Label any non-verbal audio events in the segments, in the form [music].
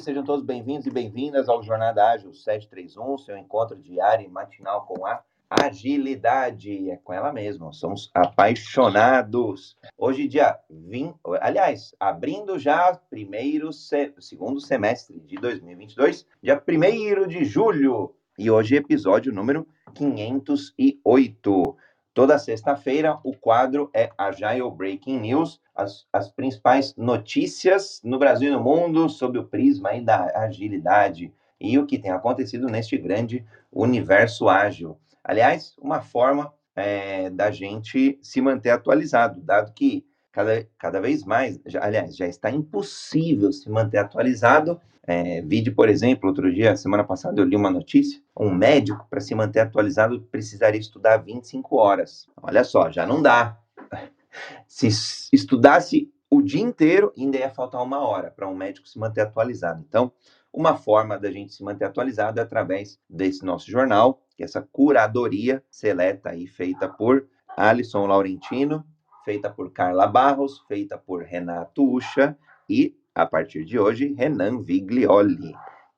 sejam todos bem-vindos e bem-vindas ao Jornada Ágil 731, seu encontro diário e matinal com a agilidade. É com ela mesma, somos apaixonados. Hoje, dia 20, aliás, abrindo já primeiro, segundo semestre de 2022, dia 1 de julho, e hoje episódio número 508. Toda sexta-feira, o quadro é Agile Breaking News, as, as principais notícias no Brasil e no mundo sob o prisma da agilidade e o que tem acontecido neste grande universo ágil. Aliás, uma forma é, da gente se manter atualizado, dado que cada, cada vez mais, já, aliás, já está impossível se manter atualizado. É, vídeo, por exemplo, outro dia, semana passada, eu li uma notícia: um médico, para se manter atualizado, precisaria estudar 25 horas. Olha só, já não dá. [laughs] Se estudasse o dia inteiro, ainda ia faltar uma hora para um médico se manter atualizado. Então, uma forma da gente se manter atualizado é através desse nosso jornal, que é essa curadoria seleta aí, feita por Alisson Laurentino, feita por Carla Barros, feita por Renato Ucha e, a partir de hoje, Renan Viglioli.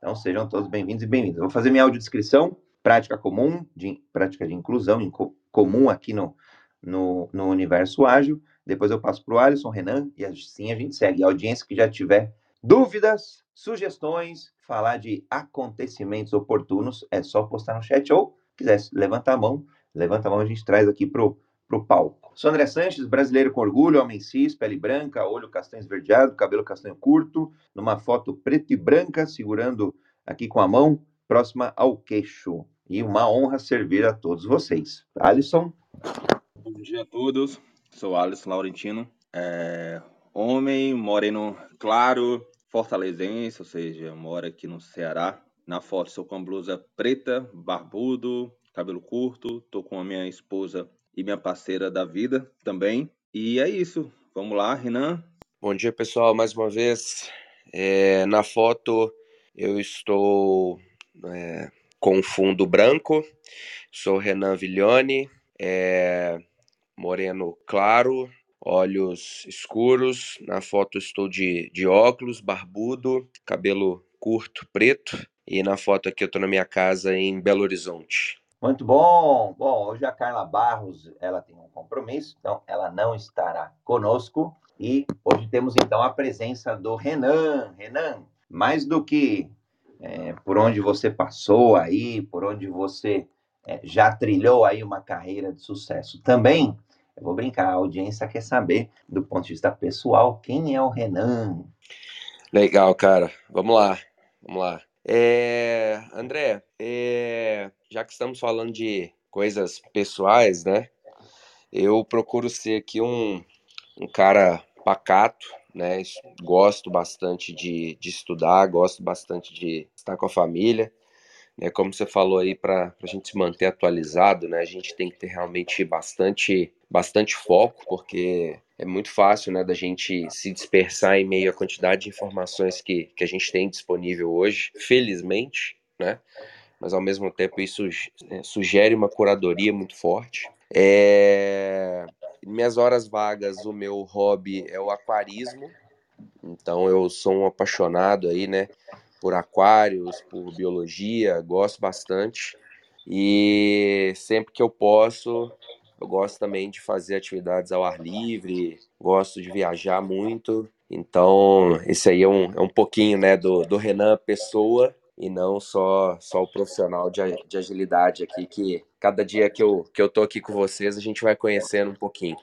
Então, sejam todos bem-vindos e bem-vindos. Vou fazer minha audiodescrição, prática comum, de, prática de inclusão em, comum aqui no, no, no universo ágil. Depois eu passo para o Alisson, Renan, e assim a gente segue. A audiência que já tiver dúvidas, sugestões, falar de acontecimentos oportunos, é só postar no chat ou quiser levantar a mão, levanta a mão, a gente traz aqui pro, pro palco. Sou André Sanches, brasileiro com orgulho, homem cis, pele branca, olho castanho esverdeado, cabelo castanho curto, numa foto preta e branca, segurando aqui com a mão próxima ao queixo. E uma honra servir a todos vocês. Alisson. Bom dia a todos. Sou Alisson Laurentino. É, homem, moreno claro, fortalezense, ou seja, moro aqui no Ceará. Na foto sou com a blusa preta, barbudo, cabelo curto. Tô com a minha esposa e minha parceira da vida também. E é isso. Vamos lá, Renan. Bom dia, pessoal, mais uma vez. É, na foto eu estou é, com fundo branco. Sou Renan Viglione, é, moreno claro, olhos escuros. Na foto estou de, de óculos, barbudo, cabelo curto, preto. E na foto aqui eu estou na minha casa em Belo Horizonte. Muito bom. Bom, hoje a Carla Barros, ela tem um compromisso, então ela não estará conosco. E hoje temos então a presença do Renan. Renan, mais do que é, por onde você passou aí, por onde você é, já trilhou aí uma carreira de sucesso. Também, eu vou brincar, a audiência quer saber, do ponto de vista pessoal, quem é o Renan? Legal, cara. Vamos lá, vamos lá. É, André, é, já que estamos falando de coisas pessoais, né? Eu procuro ser aqui um, um cara pacato, né? Gosto bastante de, de estudar, gosto bastante de estar com a família né? Como você falou aí, para a gente se manter atualizado, né? A gente tem que ter realmente bastante, bastante foco, porque é muito fácil, né, da gente se dispersar em meio à quantidade de informações que, que a gente tem disponível hoje, felizmente, né? Mas ao mesmo tempo isso é, sugere uma curadoria muito forte. É... Minhas horas vagas, o meu hobby é o aquarismo, então eu sou um apaixonado aí, né? por aquários, por biologia, gosto bastante. E sempre que eu posso, eu gosto também de fazer atividades ao ar livre, gosto de viajar muito. Então, esse aí é um, é um pouquinho né, do, do Renan Pessoa e não só, só o profissional de, de agilidade aqui, que cada dia que eu, que eu tô aqui com vocês, a gente vai conhecendo um pouquinho.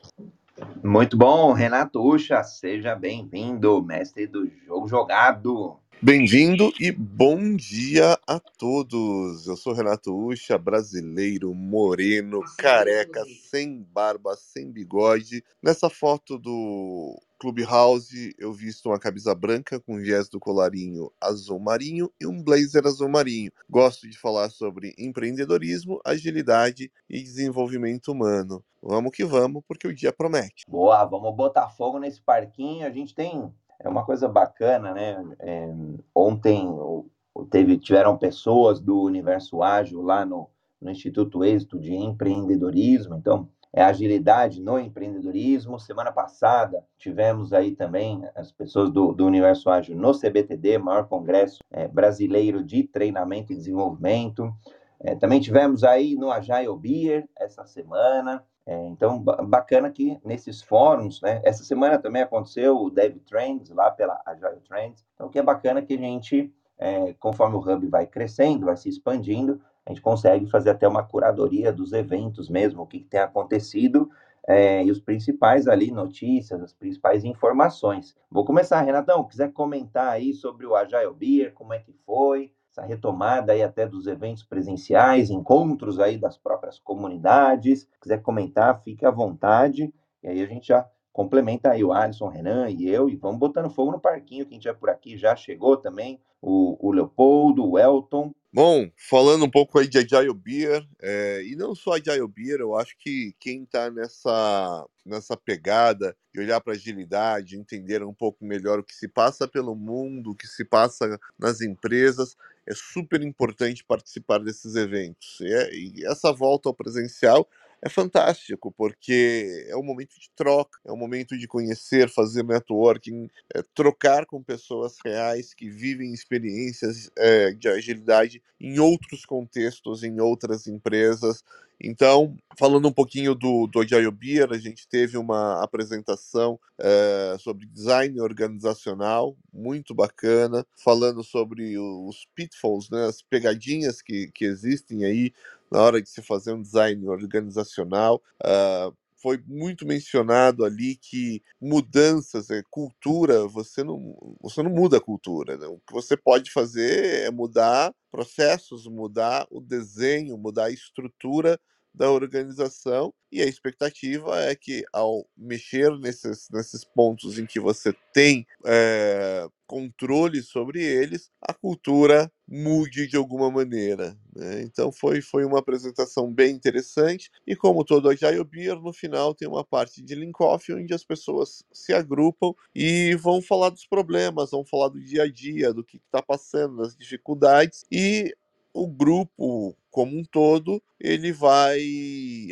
Muito bom, Renato Ucha, seja bem-vindo, mestre do jogo jogado. Bem-vindo e bom dia a todos. Eu sou Renato Ucha, brasileiro, moreno, careca, sem barba, sem bigode. Nessa foto do Clubhouse, eu visto uma camisa branca com viés do colarinho azul marinho e um blazer azul marinho. Gosto de falar sobre empreendedorismo, agilidade e desenvolvimento humano. Vamos que vamos, porque o dia promete. Boa, vamos botar fogo nesse parquinho. A gente tem é uma coisa bacana, né? É, ontem teve, tiveram pessoas do Universo Ágil lá no, no Instituto Êxito de Empreendedorismo, então é agilidade no empreendedorismo. Semana passada tivemos aí também as pessoas do, do Universo Ágil no CBTD, maior congresso é, brasileiro de treinamento e desenvolvimento. É, também tivemos aí no Agile Beer essa semana. É, então, bacana que nesses fóruns, né? Essa semana também aconteceu o Dev Trends lá pela Agile Trends. Então, o que é bacana que a gente, é, conforme o Hub vai crescendo, vai se expandindo, a gente consegue fazer até uma curadoria dos eventos mesmo, o que, que tem acontecido é, e os principais ali notícias, as principais informações. Vou começar, Renatão, quiser comentar aí sobre o Agile Beer, como é que foi, essa retomada aí até dos eventos presenciais, encontros aí das próprias comunidades, quiser comentar, fique à vontade, e aí a gente já complementa aí o Alisson, Renan e eu, e vamos botando fogo no parquinho, quem tiver por aqui já chegou também, o, o Leopoldo, o Elton, Bom, falando um pouco aí de Agile Beer, é, e não só Agile Beer, eu acho que quem está nessa, nessa pegada de olhar para agilidade, entender um pouco melhor o que se passa pelo mundo, o que se passa nas empresas, é super importante participar desses eventos. E, é, e essa volta ao presencial é fantástico, porque é um momento de troca, é um momento de conhecer, fazer networking, é, trocar com pessoas reais que vivem experiências é, de agilidade em outros contextos, em outras empresas. Então, falando um pouquinho do, do Agile Beer, a gente teve uma apresentação é, sobre design organizacional, muito bacana, falando sobre os pitfalls, né, as pegadinhas que, que existem aí na hora de se fazer um design organizacional. Uh, foi muito mencionado ali que mudanças, é, cultura, você não, você não muda a cultura. Né? O que você pode fazer é mudar processos, mudar o desenho, mudar a estrutura da organização e a expectativa é que ao mexer nesses, nesses pontos em que você tem é, controle sobre eles, a cultura mude de alguma maneira. Né? Então foi, foi uma apresentação bem interessante e como todo Agile Beer, no final tem uma parte de link-off onde as pessoas se agrupam e vão falar dos problemas, vão falar do dia a dia, do que está passando, das dificuldades e o grupo como um todo, ele vai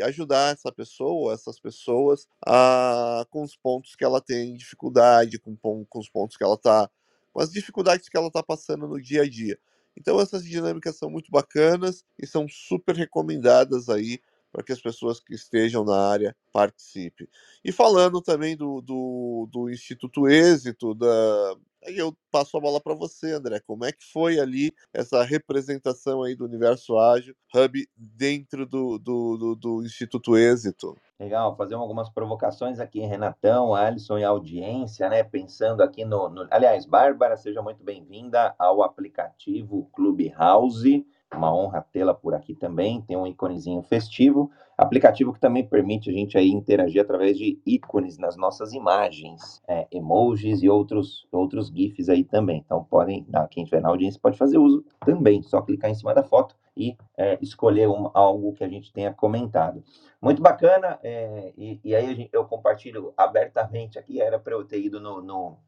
ajudar essa pessoa, essas pessoas, a, com os pontos que ela tem dificuldade, com, com os pontos que ela está, com as dificuldades que ela está passando no dia a dia. Então essas dinâmicas são muito bacanas e são super recomendadas aí para que as pessoas que estejam na área participem. E falando também do, do, do Instituto Êxito, da, Aí eu passo a bola para você, André. Como é que foi ali essa representação aí do Universo Ágil Hub dentro do, do, do, do Instituto Êxito? Legal, fazer algumas provocações aqui, Renatão, Alisson e audiência, né? Pensando aqui no, no... Aliás, Bárbara, seja muito bem-vinda ao aplicativo Clubhouse. Uma honra tê-la por aqui também. Tem um íconezinho festivo. Aplicativo que também permite a gente aí interagir através de ícones nas nossas imagens, é, emojis e outros, outros GIFs aí também. Então, podem, quem estiver na audiência pode fazer uso também. Só clicar em cima da foto e é, escolher um, algo que a gente tenha comentado. Muito bacana. É, e, e, aí gente, eu compartilho abertamente aqui. Era para eu ter ido no, no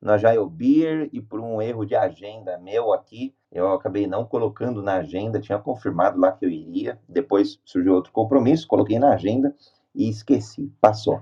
na Agile Beer e por um erro de agenda meu aqui, eu acabei não colocando na agenda, tinha confirmado lá que eu iria, depois surgiu outro compromisso, coloquei na agenda e esqueci, passou.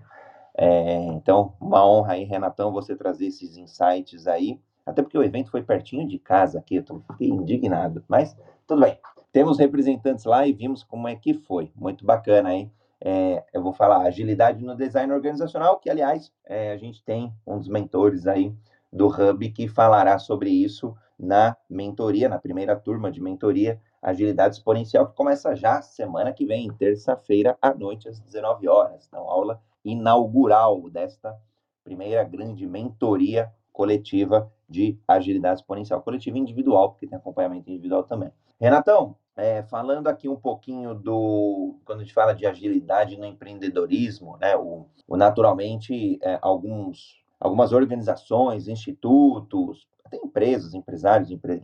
É, então, uma honra aí, Renatão, você trazer esses insights aí, até porque o evento foi pertinho de casa aqui, eu fiquei indignado, mas tudo bem. Temos representantes lá e vimos como é que foi, muito bacana aí. É, eu vou falar agilidade no design organizacional, que aliás é, a gente tem um dos mentores aí do Hub que falará sobre isso na mentoria, na primeira turma de mentoria Agilidade Exponencial, que começa já semana que vem, terça-feira à noite, às 19 horas. Então, aula inaugural desta primeira grande mentoria coletiva de agilidade exponencial, coletiva individual, porque tem acompanhamento individual também. Renatão, é, falando aqui um pouquinho do. Quando a gente fala de agilidade no empreendedorismo, né, o, o naturalmente, é, alguns, algumas organizações, institutos, até empresas, empresários, empre,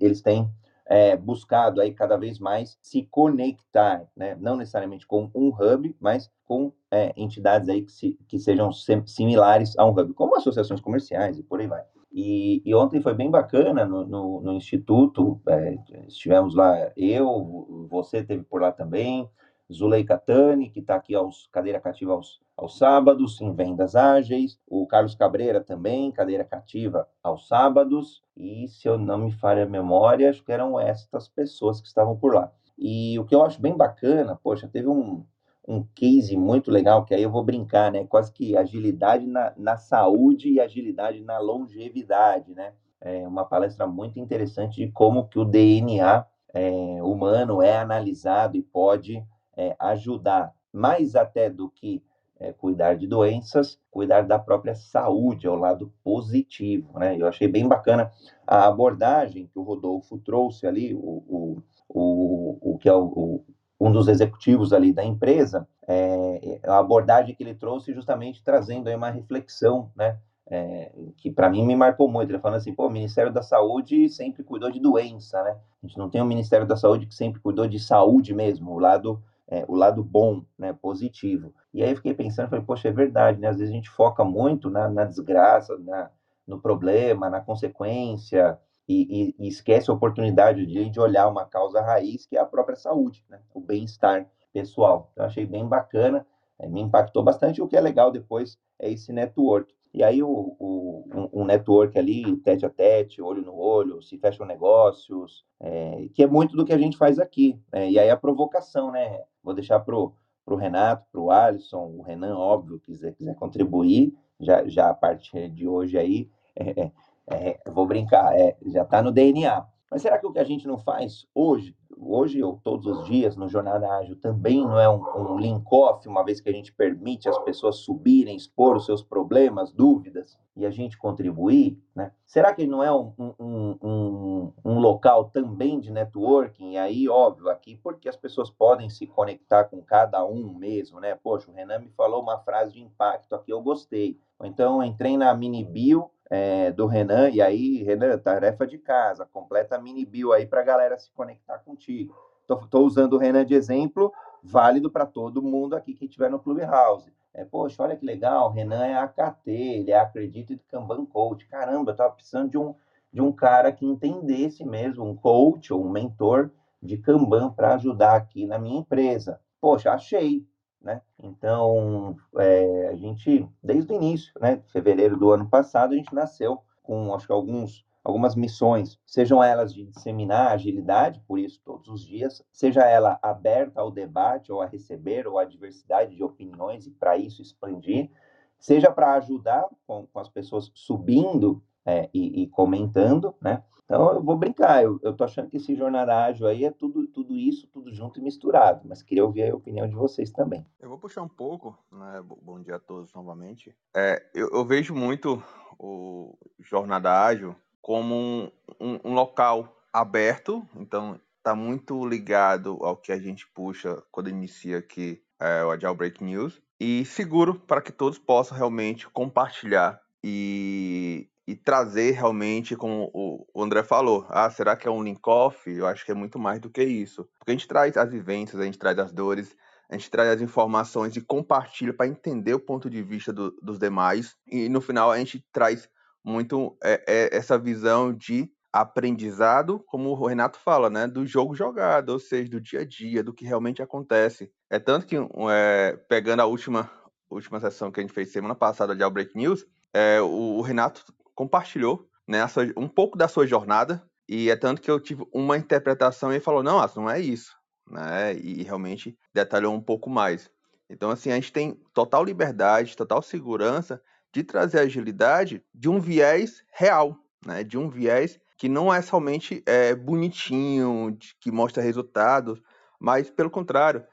eles têm é, buscado aí cada vez mais se conectar, né? não necessariamente com um hub, mas com entidades aí que, se, que sejam similares a um hub, como associações comerciais e por aí vai. E, e, ontem foi bem bacana no, no, no Instituto, é, estivemos lá, eu, você teve por lá também, Zuleika Tani, que está aqui aos cadeira cativa aos, aos sábados, em vendas ágeis, o Carlos Cabreira também, cadeira cativa aos sábados, e se eu não me falha a memória, acho que eram estas pessoas que estavam por lá. E o que eu acho bem bacana, poxa, teve um, um case muito legal, que aí eu vou brincar, né? Quase que agilidade na, na saúde e agilidade na longevidade, né? É uma palestra muito interessante de como que o DNA é, humano é analisado e pode é, ajudar, mais até do que é, cuidar de doenças, cuidar da própria saúde, ao lado positivo, né? Eu achei bem bacana a abordagem que o Rodolfo trouxe ali, o, o, o, o que é o, um dos executivos ali da empresa, é, a abordagem que ele trouxe justamente trazendo aí uma reflexão, né, é, que para mim me marcou muito, ele falando assim, pô, o Ministério da Saúde sempre cuidou de doença, né, a gente não tem um Ministério da Saúde que sempre cuidou de saúde mesmo, o lado, é, o lado bom, né, positivo. E aí eu fiquei pensando, falei, poxa, é verdade, né, às vezes a gente foca muito na, na desgraça, na, no problema, na consequência, e, e, esquece a oportunidade de, de olhar uma causa raiz, que é a própria saúde, né? o bem-estar pessoal. Então, achei bem bacana, é, me impactou bastante. O que é legal depois é esse network. E aí, o, o, um, um network ali, tete a tete, olho no olho, se fecham negócios, é, que é muito do que a gente faz aqui. Né? E aí, a provocação, né? Vou deixar para o Renato, para o Alisson, o Renan, óbvio, quiser, quiser contribuir, já, já a partir de hoje aí. [laughs] É, é vou brincar, é, já está no DNA. Mas será que o que a gente não faz hoje, hoje ou todos os dias no Jornada Ágil, também não é um, um link-off, uma vez que a gente permite as pessoas subirem, expor os seus problemas, dúvidas, e a gente contribuir? Né? Será que não é um, um, um, um local também de networking? E aí, óbvio, aqui, porque as pessoas podem se conectar com cada um mesmo, né? Poxa, o Renan me falou uma frase de impacto aqui, eu gostei. Ou então, entrei na mini bio é, do Renan, e aí, Renan, tarefa de casa, completa mini bio aí para a galera se conectar contigo. Estou usando o Renan de exemplo, válido para todo mundo aqui que estiver no Clubhouse. É, poxa, olha que legal, o Renan é AKT, ele é Acredito de Kanban Coach. Caramba, eu estava precisando de um, de um cara que entendesse mesmo, um coach ou um mentor de Kanban para ajudar aqui na minha empresa. Poxa, achei né? Então, é, a gente, desde o início, né, fevereiro do ano passado, a gente nasceu com, acho que alguns, algumas missões, sejam elas de disseminar agilidade, por isso todos os dias, seja ela aberta ao debate, ou a receber, ou a diversidade de opiniões, e para isso expandir, seja para ajudar com, com, as pessoas subindo é, e, e comentando, né? Então, eu vou brincar, eu, eu tô achando que esse jornada ágil aí é tudo, tudo isso, tudo junto e misturado, mas queria ouvir a opinião de vocês também. Eu vou puxar um pouco, né? Bom dia a todos novamente. É, eu, eu vejo muito o jornada ágil como um, um, um local aberto, então está muito ligado ao que a gente puxa quando inicia aqui é, o Agile Break News, e seguro para que todos possam realmente compartilhar e, e trazer realmente, como o André falou, ah, será que é um link-off? Eu acho que é muito mais do que isso. Porque a gente traz as vivências, a gente traz as dores, a gente traz as informações e compartilha para entender o ponto de vista do, dos demais. E no final a gente traz muito é, é, essa visão de aprendizado, como o Renato fala, né, do jogo jogado, ou seja, do dia a dia, do que realmente acontece. É tanto que, é, pegando a última, última sessão que a gente fez semana passada de Outbreak News, é, o, o Renato compartilhou né, sua, um pouco da sua jornada, e é tanto que eu tive uma interpretação e ele falou, não, não é isso, né? E realmente detalhou um pouco mais. Então, assim, a gente tem total liberdade, total segurança de trazer agilidade de um viés real, né? De um viés que não é somente é, bonitinho, de, que mostra resultados, mas pelo contrário,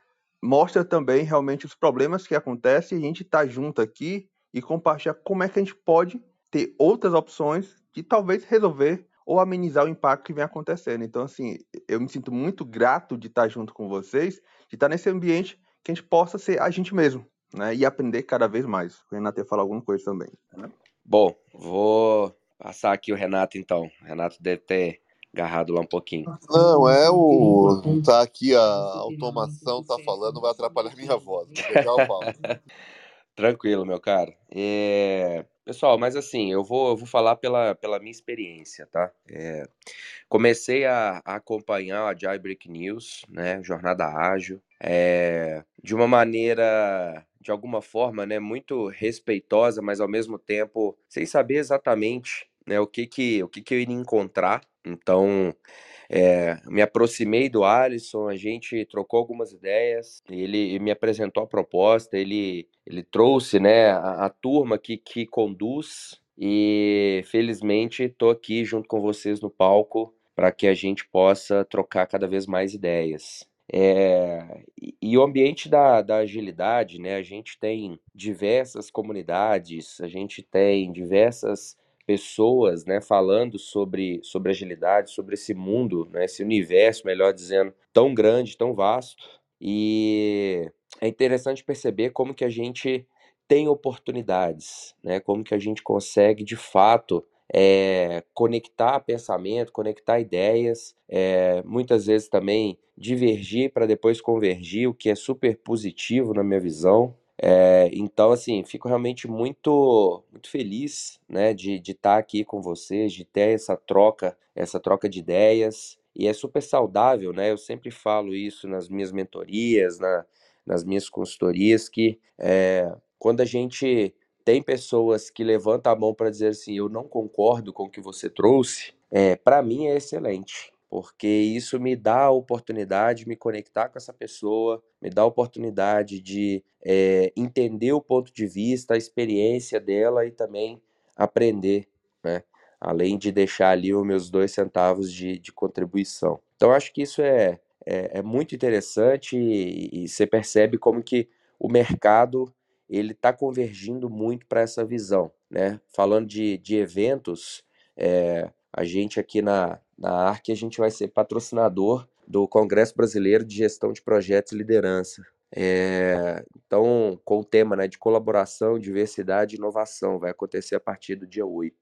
mostra também realmente os problemas que acontecem e a gente está junto aqui e compartilhar como é que a gente pode ter outras opções de talvez resolver ou amenizar o impacto que vem acontecendo. Então, assim, eu me sinto muito grato de estar junto com vocês, de estar nesse ambiente que a gente possa ser a gente mesmo, né? E aprender cada vez mais. O Renato ia falar alguma coisa também. Né? Bom, vou passar aqui o Renato então. O Renato deve ter agarrado lá um pouquinho. Não, é o. Tá aqui a automação, tá falando, vai atrapalhar minha voz. Eu falo. [laughs] Tranquilo, meu cara. É... Pessoal, mas assim, eu vou, eu vou falar pela, pela minha experiência, tá? É... comecei a, a acompanhar a Jai Break News, né, Jornada Ágil, é, de uma maneira, de alguma forma, né, muito respeitosa, mas ao mesmo tempo sem saber exatamente né, o que que, o que que eu iria encontrar. Então, é, me aproximei do Alisson, a gente trocou algumas ideias, ele me apresentou a proposta, ele, ele trouxe né, a, a turma que, que conduz e felizmente estou aqui junto com vocês no palco para que a gente possa trocar cada vez mais ideias. É, e, o ambiente da, da agilidade, né? A gente tem diversas comunidades, a gente tem diversas pessoas, né, falando sobre, sobre agilidade, sobre esse mundo, né, esse universo, melhor dizendo, tão grande, tão vasto. E é interessante perceber como que a gente tem oportunidades, né, como que a gente consegue, de fato, é, conectar pensamento, conectar ideias, é, muitas vezes também divergir para depois convergir, o que é super positivo na minha visão. É, então, assim, fico realmente muito, muito feliz, né, de estar aqui com vocês, de ter essa troca, essa troca de ideias. E é super saudável, né? Eu sempre falo isso nas minhas mentorias, na, nas minhas consultorias, que é, quando a gente tem pessoas que levantam a mão para dizer assim, eu não concordo com o que você trouxe, é, para mim é excelente porque isso me dá a oportunidade de me conectar com essa pessoa, me dá a oportunidade de é, entender o ponto de vista, a experiência dela e também aprender, né? Além de deixar ali os meus dois centavos de, de contribuição. Então, acho que isso é, é, é muito interessante e, e, você percebe como que o mercado ele está convergindo muito para essa visão, né? Falando de, de eventos, é, a gente aqui na, na ARC, a gente vai ser patrocinador do Congresso Brasileiro de Gestão de Projetos e Liderança. É, então, com o tema né, de colaboração, diversidade e inovação, vai acontecer a partir do dia 8.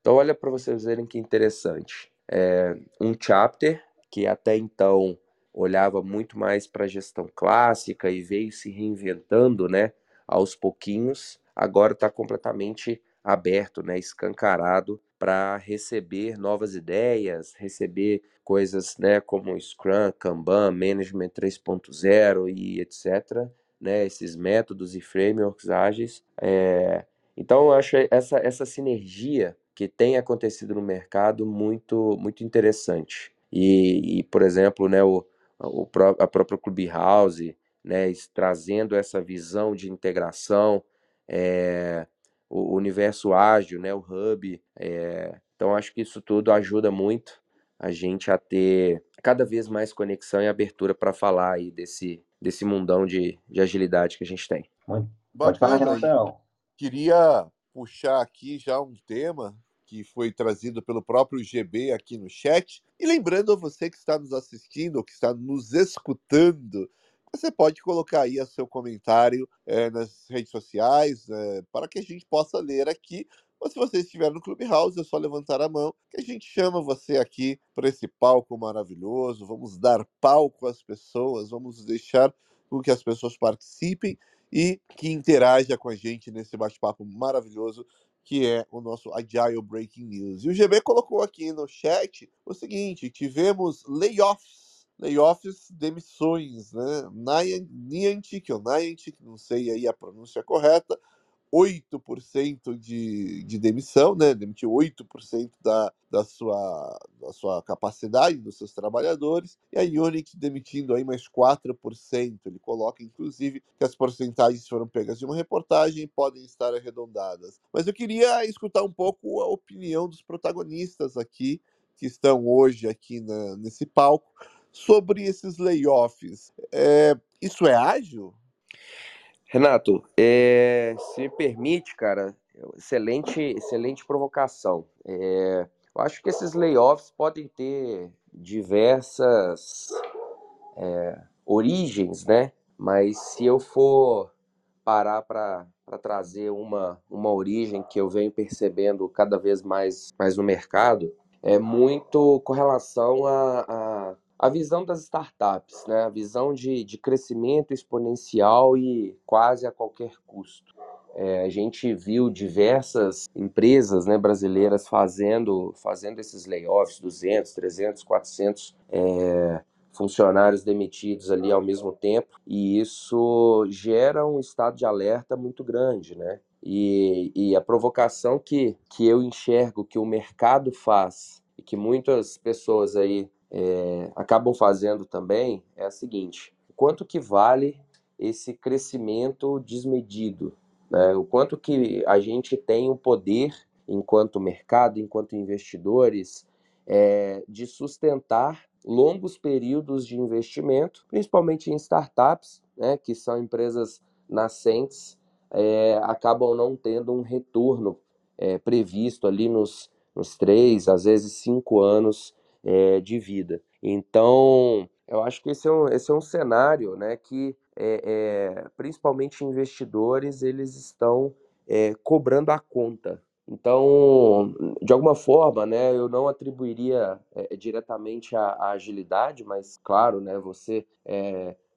Então, olha para vocês verem que interessante. É, um chapter que até então olhava muito mais para a gestão clássica e veio se reinventando né, aos pouquinhos, agora está completamente aberto, né, escancarado para receber novas ideias, receber coisas né, como Scrum, Kanban, Management 3.0 e etc., né, esses métodos e frameworks ágeis. É... Então, eu acho essa, essa sinergia que tem acontecido no mercado muito, muito interessante. E, e por exemplo, né, o, o, a própria Clubhouse, né, trazendo essa visão de integração, é, o universo ágil, né, o hub. É... Então, acho que isso tudo ajuda muito a gente a ter cada vez mais conexão e abertura para falar aí desse, desse mundão de, de agilidade que a gente tem. Muito. Pode falar. Queria puxar aqui já um tema que foi trazido pelo próprio GB aqui no chat. E lembrando a você que está nos assistindo, ou que está nos escutando, você pode colocar aí o seu comentário é, nas redes sociais é, para que a gente possa ler aqui. Ou se você estiver no Clubhouse, é só levantar a mão que a gente chama você aqui para esse palco maravilhoso. Vamos dar palco às pessoas, vamos deixar com que as pessoas participem e que interaja com a gente nesse bate-papo maravilhoso que é o nosso Agile Breaking News. E o GB colocou aqui no chat o seguinte: tivemos layoffs layoffs, demissões, né? Niantic, ou Niantic, não sei aí a pronúncia correta, 8% de, de demissão, né? Demitiu 8% da, da, sua, da sua capacidade, dos seus trabalhadores, e a Unix demitindo aí mais 4%. Ele coloca, inclusive, que as porcentagens foram pegas de uma reportagem e podem estar arredondadas. Mas eu queria escutar um pouco a opinião dos protagonistas aqui, que estão hoje aqui na, nesse palco, sobre esses layoffs. É, isso é ágil? Renato, é, se me permite, cara, excelente, excelente provocação. É, eu acho que esses layoffs podem ter diversas é, origens, né? Mas se eu for parar para trazer uma, uma origem que eu venho percebendo cada vez mais, mais no mercado, é muito com relação a, a a visão das startups, né? a visão de, de crescimento exponencial e quase a qualquer custo. É, a gente viu diversas empresas né, brasileiras fazendo, fazendo esses layoffs, 200, 300, 400 é, funcionários demitidos ali ao mesmo tempo, e isso gera um estado de alerta muito grande, né? E, e a provocação que, que eu enxergo que o mercado faz e que muitas pessoas aí é, acabam fazendo também é a seguinte: quanto que vale esse crescimento desmedido? Né? O quanto que a gente tem o poder, enquanto mercado, enquanto investidores, é, de sustentar longos períodos de investimento, principalmente em startups, né, que são empresas nascentes, é, acabam não tendo um retorno é, previsto ali nos, nos três, às vezes cinco anos é, de vida. Então, eu acho que esse é um, esse é um cenário né, que, é, é, principalmente investidores, eles estão cobrando a conta. Então, de alguma forma, né, eu não atribuiria diretamente a, a, agilidade, mas, claro, né, você,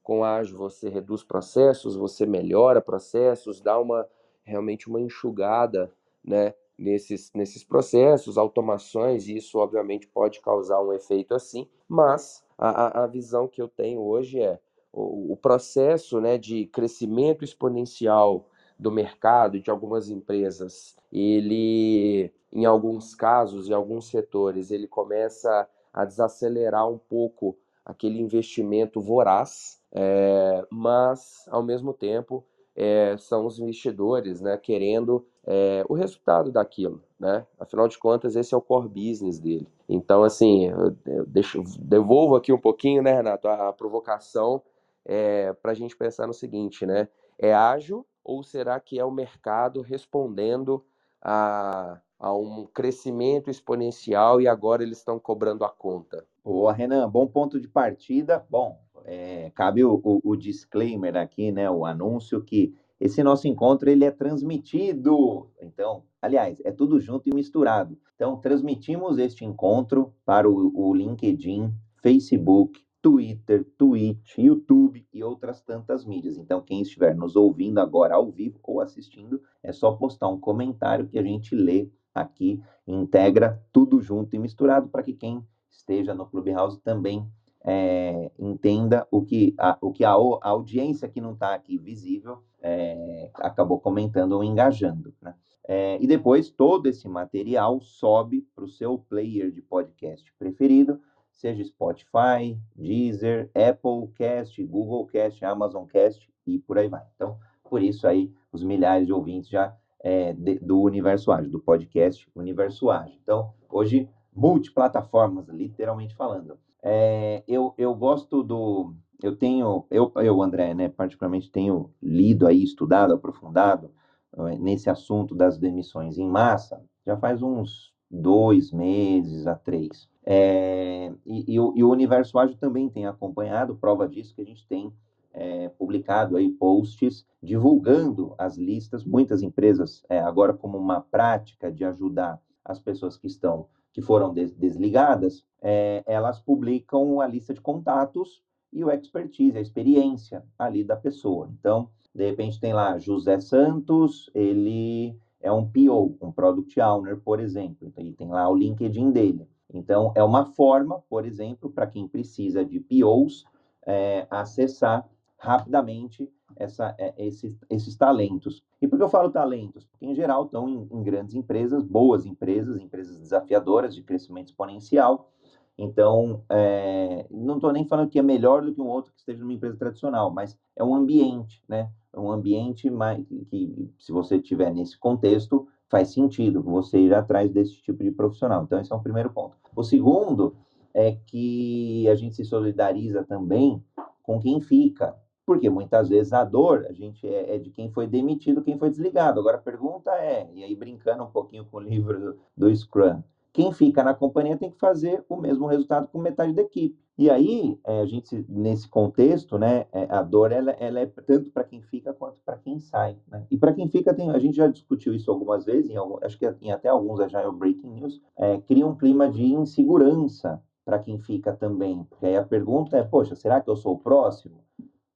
com ágil, você reduz processos, você melhora processos, dá uma, realmente uma enxugada, né, nesses, nesses processos, automações, e isso obviamente pode causar um efeito assim, mas a, a visão que eu tenho hoje é o, o processo né, de crescimento exponencial do mercado de algumas empresas, ele, em alguns casos, em alguns setores, ele começa a desacelerar um pouco aquele investimento voraz, é, mas, ao mesmo tempo, é, são os investidores né, querendo é, o resultado daquilo, né? Afinal de contas, esse é o core business dele. Então, assim, eu, deixo, devolvo aqui um pouquinho, né, Renato, a, a provocação é, para a gente pensar no seguinte, né? É ágil ou será que é o mercado respondendo a, a um crescimento exponencial e agora eles estão cobrando a conta? Boa, Renan, bom ponto de partida. Bom, é, cabe o, o, o, disclaimer aqui, né, o anúncio que esse nosso encontro ele é transmitido. Então, aliás, é tudo junto e misturado. Então, transmitimos este encontro para o, o LinkedIn, Facebook, Twitter, Twitch, YouTube e outras tantas mídias. Então, quem estiver nos ouvindo agora ao vivo ou assistindo, é só postar um comentário que a gente lê aqui, integra tudo junto e misturado para que quem esteja no Clubhouse também é, entenda o que a, o que a, a audiência que não está aqui visível é, acabou comentando ou engajando. Né? É, e depois todo esse material sobe para o seu player de podcast preferido seja Spotify, Deezer, Apple Cast, Google Cast, Amazon Cast e por aí vai. Então, por isso aí, os milhares de ouvintes já é, de, do Universo Ágil, do podcast Universo Ágil. Então, hoje, multiplataformas, literalmente falando. É, eu, eu gosto do. Eu tenho, eu, eu, André, né, particularmente tenho lido aí, estudado, aprofundado é, nesse assunto das demissões em massa, já faz uns dois meses a três. É, e, e, o, e, o, Universo Ágil também tem acompanhado, prova disso que a gente tem é, publicado aí posts divulgando as listas. Muitas empresas, é, agora como uma prática de ajudar as pessoas que estão, que foram des, desligadas, é, elas publicam a lista de contatos e o expertise, a experiência ali da pessoa. Então, de repente tem lá José Santos, ele é um PO, um Product Owner, por exemplo. Ele tem lá o LinkedIn dele. Então, é uma forma, por exemplo, para quem precisa de POs, é, acessar rapidamente essa, é, esses, esses, talentos. E por que eu falo talentos? Porque, em geral, estão em, em grandes empresas, boas empresas, empresas desafiadoras, de crescimento exponencial. Então, é, não estou nem falando que é melhor do que um outro que esteja numa empresa tradicional, mas é um ambiente, né? É um ambiente mais, que, se você estiver nesse contexto, faz sentido você ir atrás desse tipo de profissional. Então, esse é o primeiro ponto. O segundo é que a gente se solidariza também com quem fica, porque muitas vezes a dor a gente é, é, de quem foi demitido, quem foi desligado. Agora a pergunta é, e aí brincando um pouquinho com o livro do, do Scrum, quem fica na companhia tem que fazer o mesmo resultado com metade da equipe. E aí, é, a gente, nesse contexto, né, é, a dor ela, ela é tanto para quem fica quanto para quem sai. Né? E para quem fica, tem, a gente já discutiu isso algumas vezes, em acho que em até alguns Agile Breaking News, é, cria um clima de insegurança para quem fica também. Porque aí a pergunta é, poxa, será que eu sou o próximo?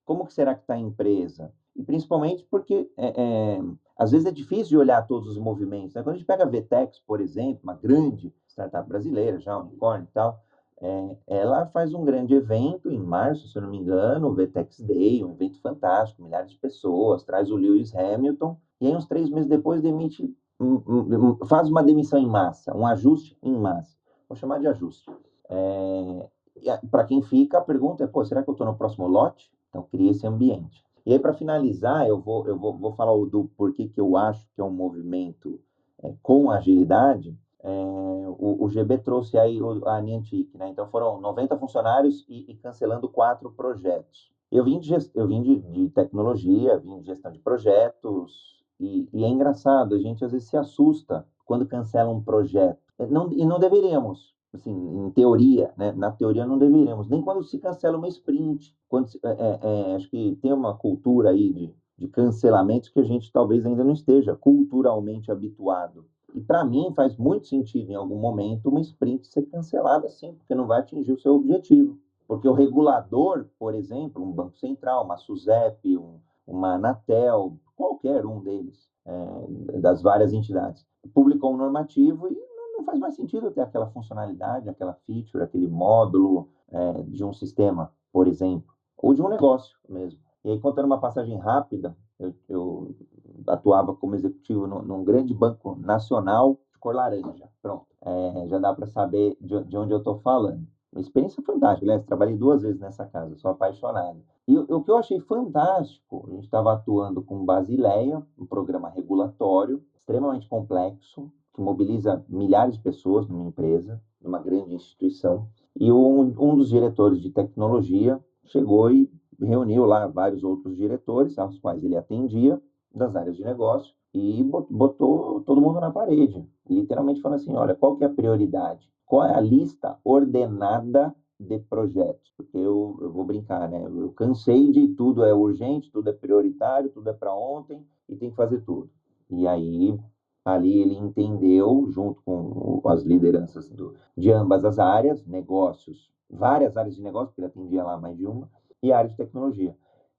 Como que será que está a empresa? E principalmente porque é, é, às vezes é difícil de olhar todos os movimentos. Né? Quando a gente pega a Vtex, por exemplo, uma grande startup brasileira, já unicórnio e tal, é, ela faz um grande evento em março, se eu não me engano, o VTEX Day, um evento fantástico, milhares de pessoas, traz o Lewis Hamilton, e aí uns três meses depois demite, faz uma demissão em massa, um ajuste em massa. Vou chamar de ajuste. É, Para quem fica, a pergunta é, pô, será que eu estou no próximo lote? Então, cria esse ambiente. E aí, para finalizar, eu vou, eu vou, vou falar do porquê que eu acho que é um movimento é, com agilidade, é, o, o, GB trouxe aí o, a Niantic, né? Então foram 90 funcionários e, e, cancelando quatro projetos. Eu vim, de, eu vim de, de tecnologia, vim de gestão de projetos, e, e, é engraçado, a gente às vezes se assusta quando cancela um projeto. É, não, e não deveríamos, assim, em teoria, né? Na teoria não deveríamos, nem quando se cancela uma sprint. Quando se, é, é, é acho que tem uma cultura aí de, de cancelamentos que a gente talvez ainda não esteja culturalmente habituado. E para mim faz muito sentido em algum momento uma sprint ser cancelada sim, porque não vai atingir o seu objetivo. Porque o regulador, por exemplo, um Banco Central, uma SUSEP, um, uma Anatel, qualquer um deles, é, das várias entidades, publicou um normativo e não faz mais sentido ter aquela funcionalidade, aquela feature, aquele módulo é, de um sistema, por exemplo, ou de um negócio mesmo. E aí, contando uma passagem rápida, eu, eu atuava como executivo num, num, grande banco nacional de cor laranja. Pronto, é, já dá para saber de, de, onde eu estou falando. Uma experiência fantástica. Aliás, trabalhei duas vezes nessa casa, sou apaixonado. E o, o que eu achei fantástico, a gente estava atuando com Basileia, um programa regulatório extremamente complexo, que mobiliza milhares de pessoas numa empresa, numa grande instituição. E um, um dos diretores de tecnologia chegou e reuniu lá vários outros diretores, aos quais ele atendia, das áreas de negócio, e botou todo mundo na parede, literalmente falando assim, olha, qual que é a prioridade? Qual é a lista ordenada de projetos? Porque eu, eu vou brincar, né? Eu cansei de tudo é urgente, tudo é prioritário, tudo é para ontem e tem que fazer tudo. E aí ali ele entendeu, junto com as lideranças do, de ambas as áreas, negócios, várias áreas de negócio, porque ele atendia lá mais de uma, e área de tecnologia.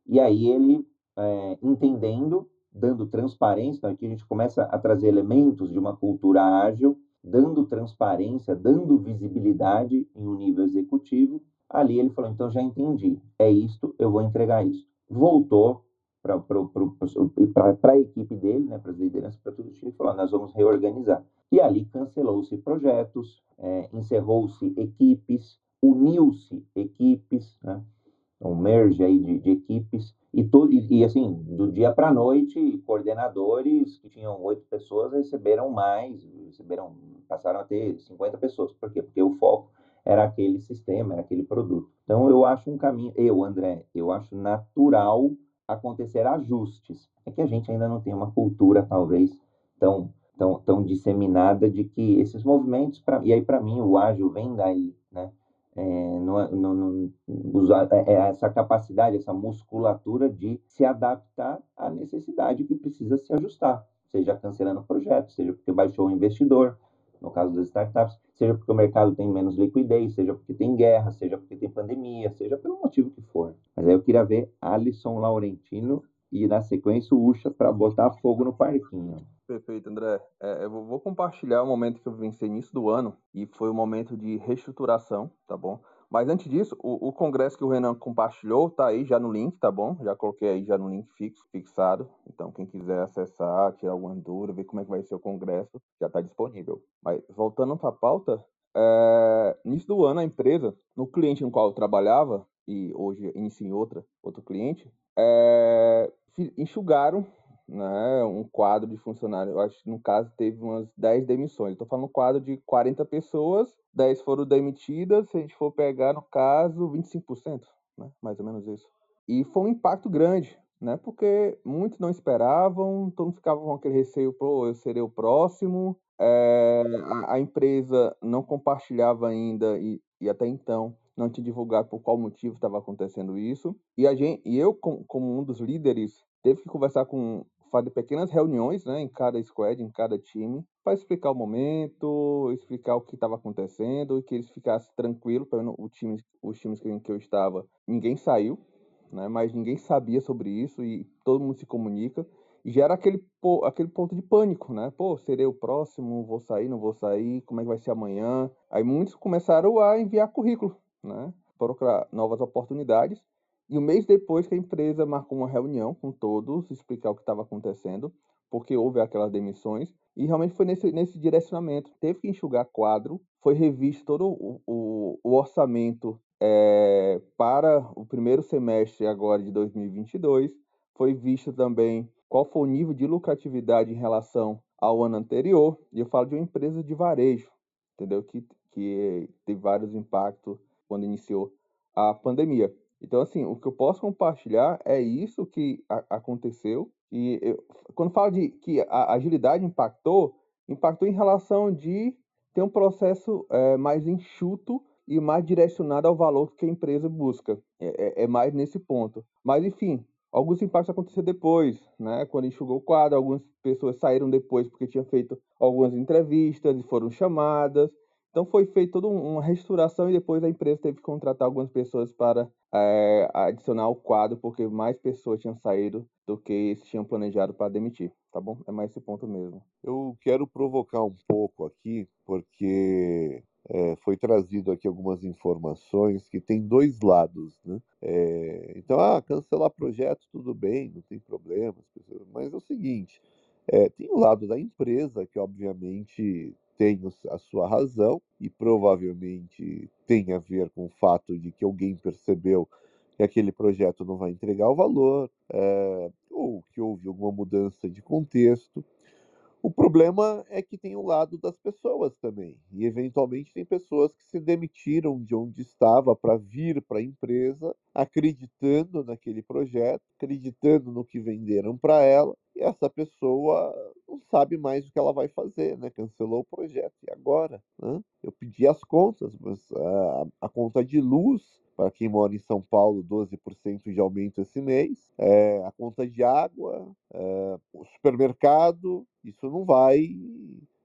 E aí ele, é, entendendo, dando transparência, então aqui a gente começa a trazer elementos de uma cultura ágil, dando transparência, dando visibilidade em um nível executivo. Ali ele falou: então já entendi, é isto, eu vou entregar isso. Voltou para a equipe dele, né, para as lideranças, para tudo o time, falou: nós vamos reorganizar. E ali cancelou-se projetos, é, encerrou-se equipes, uniu-se equipes, né? um merge aí de, de equipes, e, to, e, e, assim, do dia para a noite, coordenadores que tinham oito pessoas receberam mais, receberam, passaram a ter 50 pessoas. Por quê? Porque o foco era aquele sistema, era aquele produto. Então, eu acho um caminho, eu, André, eu acho natural acontecer ajustes. É que a gente ainda não tem uma cultura, talvez, tão, tão, tão disseminada de que esses movimentos, pra, e aí para mim o ágil vem daí, né? é, no, no, no, usar é, é, essa capacidade, essa musculatura de se adaptar à necessidade que precisa se ajustar, seja cancelando projetos, seja porque baixou o investidor, no caso das startups, seja porque o mercado tem menos liquidez, seja porque tem guerra, seja porque tem pandemia, seja pelo motivo que for. Mas aí eu queria ver Alisson Laurentino e na sequência o Ucha para botar fogo no parquinho. Perfeito, André. É, eu vou compartilhar o momento que eu venci início do ano e foi o momento de reestruturação, tá bom? Mas antes disso, o, o, congresso que o Renan compartilhou tá aí já no link, tá bom? Já coloquei aí já no link fixo, fixado. Então, quem quiser acessar, tirar alguma dúvida, ver como é que vai ser o congresso, já está disponível. Mas voltando para a pauta, é, início do ano a empresa, no cliente no qual eu trabalhava e hoje inicio em outra, outro cliente, é, enxugaram né, um quadro de funcionários. Eu acho que no caso teve umas 10 demissões. Estou falando um quadro de 40 pessoas, 10 foram demitidas, se a gente for pegar no caso 25%, né, mais ou menos isso. E foi um impacto grande, né, porque muitos não esperavam, todo mundo ficava com aquele receio, pô, eu serei o próximo. É, a, a, empresa não compartilhava ainda e, e até então não tinha divulgado por qual motivo estava acontecendo isso. E, a gente, e eu, como um dos líderes, teve que conversar com fazer pequenas reuniões né, em cada squad, em cada time, para explicar o momento, explicar o que estava acontecendo e que eles ficassem tranquilos. O time, os times em que eu estava, ninguém saiu, né, mas ninguém sabia sobre isso e todo mundo se comunica. gera aquele, aquele ponto de pânico, né? Pô, serei o próximo, vou sair, não vou sair, como é que vai ser amanhã? Aí muitos começaram a enviar currículo, né? Procurar novas oportunidades. E um mês depois que a empresa marcou uma reunião com todos, explicar o que estava acontecendo, porque houve aquelas demissões, e realmente foi nesse, nesse direcionamento. Teve que enxugar quadro, foi revisto todo o, o, o orçamento é, para o primeiro semestre agora de 2022, foi visto também qual foi o nível de lucratividade em relação ao ano anterior, e eu falo de uma empresa de varejo, entendeu? Que, que teve vários impactos quando iniciou a pandemia. Então, assim, o que eu posso compartilhar é isso que a, aconteceu. E eu, quando falo de que a agilidade impactou, impactou em relação de ter um processo é, mais enxuto e mais direcionado ao valor que a empresa busca. É, é, é mais nesse ponto. Mas, enfim, alguns impactos aconteceram depois, né? Quando enxugou o quadro, algumas pessoas saíram depois porque tinham feito algumas entrevistas e foram chamadas. Então foi feita toda uma restauração e depois a empresa teve que contratar algumas pessoas para é, adicionar o quadro, porque mais pessoas tinham saído do que eles tinham planejado para demitir, tá bom? É mais esse ponto mesmo. Eu quero provocar um pouco aqui, porque é, foi trazido aqui algumas informações que tem dois lados, né? É, então, ah, cancelar projeto, tudo bem, não tem problema, mas é o seguinte, é, tem o lado da empresa, que obviamente tem a sua razão e provavelmente tem a ver com o fato de que alguém percebeu que aquele projeto não vai entregar o valor, é, ou que houve alguma mudança de contexto. O problema é que tem o lado das pessoas também. E eventualmente tem pessoas que se demitiram de onde estava para vir para a empresa, acreditando naquele projeto, acreditando no que venderam para ela, essa pessoa não sabe mais o que ela vai fazer, né? Cancelou o projeto. E agora? Né? Eu pedi as contas, mas a, a conta de luz para quem mora em São Paulo, 12% de aumento esse mês. É, a conta de água, é, o supermercado, isso não vai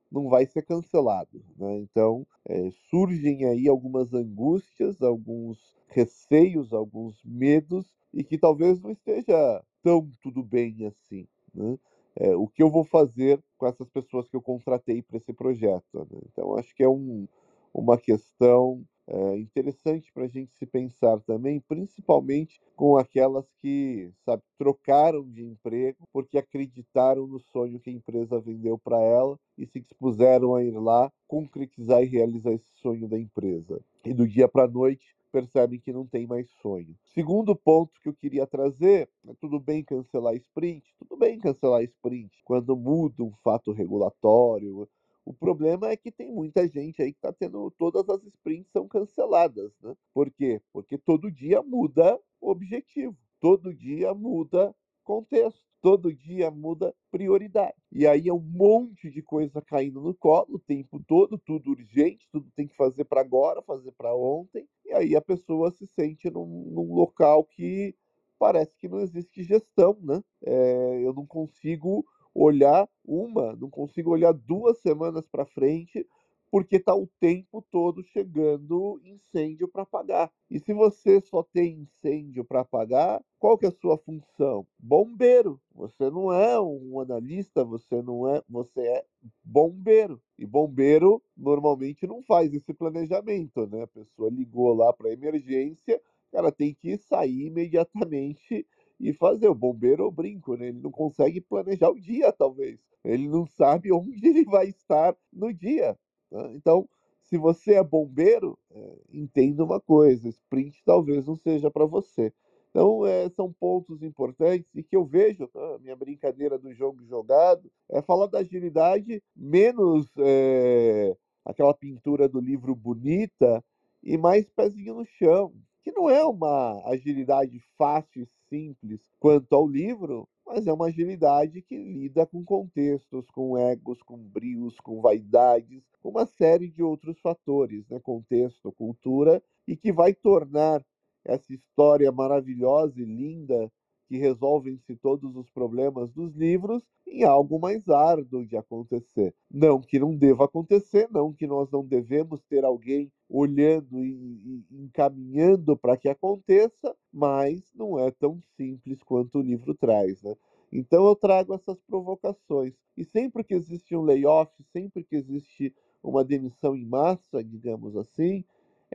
não vai ser cancelado. Né? Então, é, surgem aí algumas angústias, alguns receios, alguns medos, e que talvez não esteja tão tudo bem assim. Né? É, o que eu vou fazer com essas pessoas que eu contratei para esse projeto? Né? Então, acho que é um, uma questão é interessante para a gente se pensar também, principalmente com aquelas que, sabe, trocaram de emprego porque acreditaram no sonho que a empresa vendeu para ela e se dispuseram a ir lá concretizar e realizar esse sonho da empresa. E do dia para a noite percebem que não tem mais sonho. Segundo ponto que eu queria trazer, é tudo bem cancelar sprint, tudo bem cancelar sprint quando muda um fato regulatório, o problema é que tem muita gente aí que está tendo. Todas as sprints são canceladas, né? Por quê? Porque todo dia muda o objetivo, todo dia muda contexto, todo dia muda prioridade. E aí é um monte de coisa caindo no colo o tempo todo, tudo urgente, tudo tem que fazer para agora, fazer para ontem. E aí a pessoa se sente num, num local que parece que não existe gestão, né? É, eu não consigo olhar uma, não consigo olhar duas semanas para frente, porque está o tempo todo chegando incêndio para apagar. E se você só tem incêndio para apagar, qual que é a sua função? Bombeiro. Você não é um analista, você não é, você é bombeiro. E bombeiro normalmente não faz esse planejamento, né? A pessoa ligou lá para emergência, ela tem que sair imediatamente e fazer. O bombeiro, eu brinco, né? Ele não consegue planejar o dia, talvez. Ele não sabe onde [laughs] ele vai estar no dia. Né? Então, se você é bombeiro, é, entenda uma coisa: sprint talvez não seja para você. Então, é, são pontos importantes e que eu vejo, a minha brincadeira do jogo jogado, é falar da agilidade menos é, aquela pintura do livro bonita e mais pezinho no chão, que não é uma agilidade fácil e simples quanto ao livro, mas é uma agilidade que lida com contextos, com egos, com brios, com vaidades, com uma série de outros fatores, né? contexto, cultura, e que vai tornar essa história maravilhosa e linda que resolvem-se todos os problemas dos livros em algo mais árduo de acontecer. Não que não deva acontecer, não que nós não devemos ter alguém olhando e, e encaminhando para que aconteça, mas não é tão simples quanto o livro traz. Né? Então eu trago essas provocações. E sempre que existe um layoff, sempre que existe uma demissão em massa, digamos assim,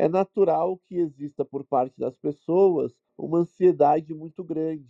é natural que exista por parte das pessoas uma ansiedade muito grande,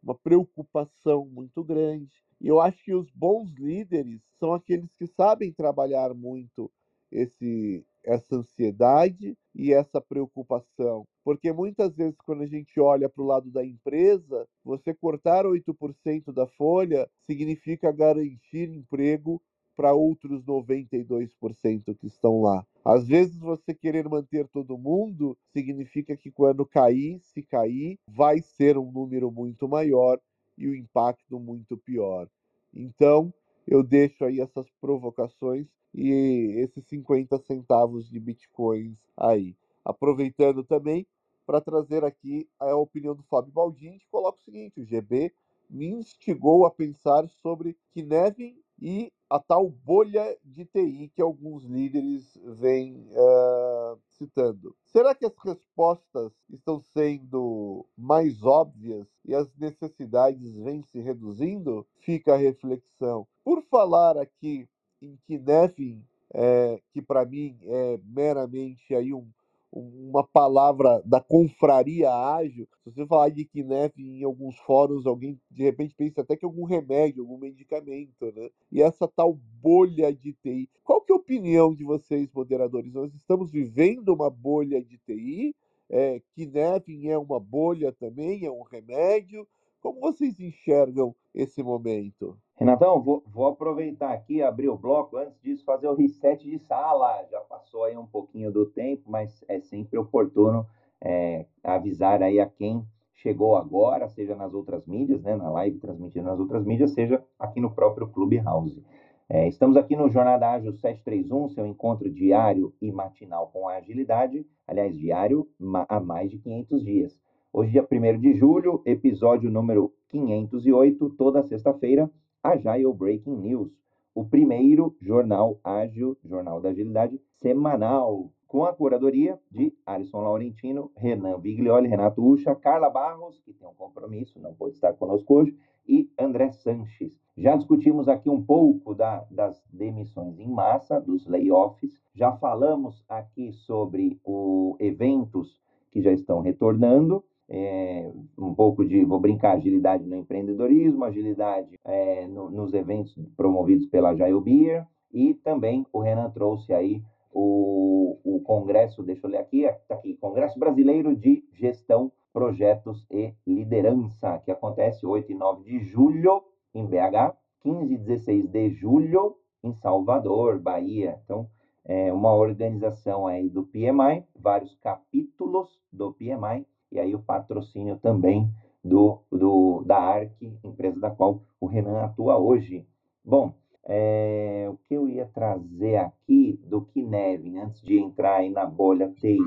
uma preocupação muito grande. E eu acho que os bons líderes são aqueles que sabem trabalhar muito esse essa ansiedade e essa preocupação. Porque muitas vezes, quando a gente olha para o lado da empresa, você cortar 8% da folha significa garantir emprego para outros 92% que estão lá. Às vezes, você querer manter todo mundo significa que quando cair, se cair, vai ser um número muito maior e o impacto muito pior. Então, eu deixo aí essas provocações e esses 50 centavos de bitcoins aí. Aproveitando também para trazer aqui a opinião do Fábio Baldini, que coloca o seguinte: o GB me instigou a pensar sobre Kinevin e a tal bolha de TI que alguns líderes vêm uh, citando. Será que as respostas estão sendo mais óbvias e as necessidades vêm se reduzindo? Fica a reflexão. Por falar aqui em Kinevin, é, que para mim é meramente aí um, uma palavra da confraria ágil. Se você falar de Kinef em alguns fóruns, alguém de repente pensa até que é algum remédio, algum medicamento, né? E essa tal bolha de TI. Qual que é a opinião de vocês, moderadores? Nós estamos vivendo uma bolha de TI? É, Kinef é uma bolha também? É um remédio? Como vocês enxergam esse momento? Renatão, vou, vou, aproveitar aqui, abrir o bloco, antes disso fazer o reset de sala. Já passou aí um pouquinho do tempo, mas é sempre oportuno é, avisar aí a quem chegou agora, seja nas outras mídias, né, na live transmitida nas outras mídias, seja aqui no próprio Clubhouse. É, estamos aqui no Jornada Ágil 731, seu encontro diário e matinal com agilidade, aliás, diário há mais de 500 dias. Hoje, dia 1 de julho, episódio número 508, toda sexta-feira, Agile Breaking News, o primeiro jornal ágil, jornal da agilidade, semanal, com a curadoria de Alisson Laurentino, Renan Viglioli, Renato Ucha, Carla Barros, que tem um compromisso, não pode estar conosco hoje, e André Sanches. Já discutimos aqui um pouco da, das demissões em massa, dos layoffs, já falamos aqui sobre o eventos que já estão retornando, é, um pouco de, vou brincar, agilidade no empreendedorismo, agilidade é, no, nos eventos promovidos pela Jail Beer, e também o Renan trouxe aí o, o congresso, deixa eu ler aqui, está aqui, Congresso Brasileiro de Gestão, Projetos e Liderança, que acontece 8 e 9 de julho em BH, 15 e 16 de julho em Salvador, Bahia. Então, é uma organização aí do PMI, vários capítulos do PMI, e aí o patrocínio também do, do da ARC, empresa da qual o Renan atua hoje. Bom, é, o que eu ia trazer aqui do Kinevin, antes de entrar aí na bolha TI.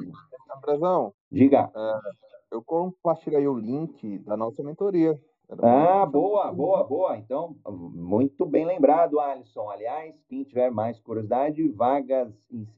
Andrezão, Diga. É, eu compartilhei o link da nossa mentoria. Ah, boa, boa, boa. Então, muito bem lembrado, Alisson. Aliás, quem tiver mais curiosidade, vagas,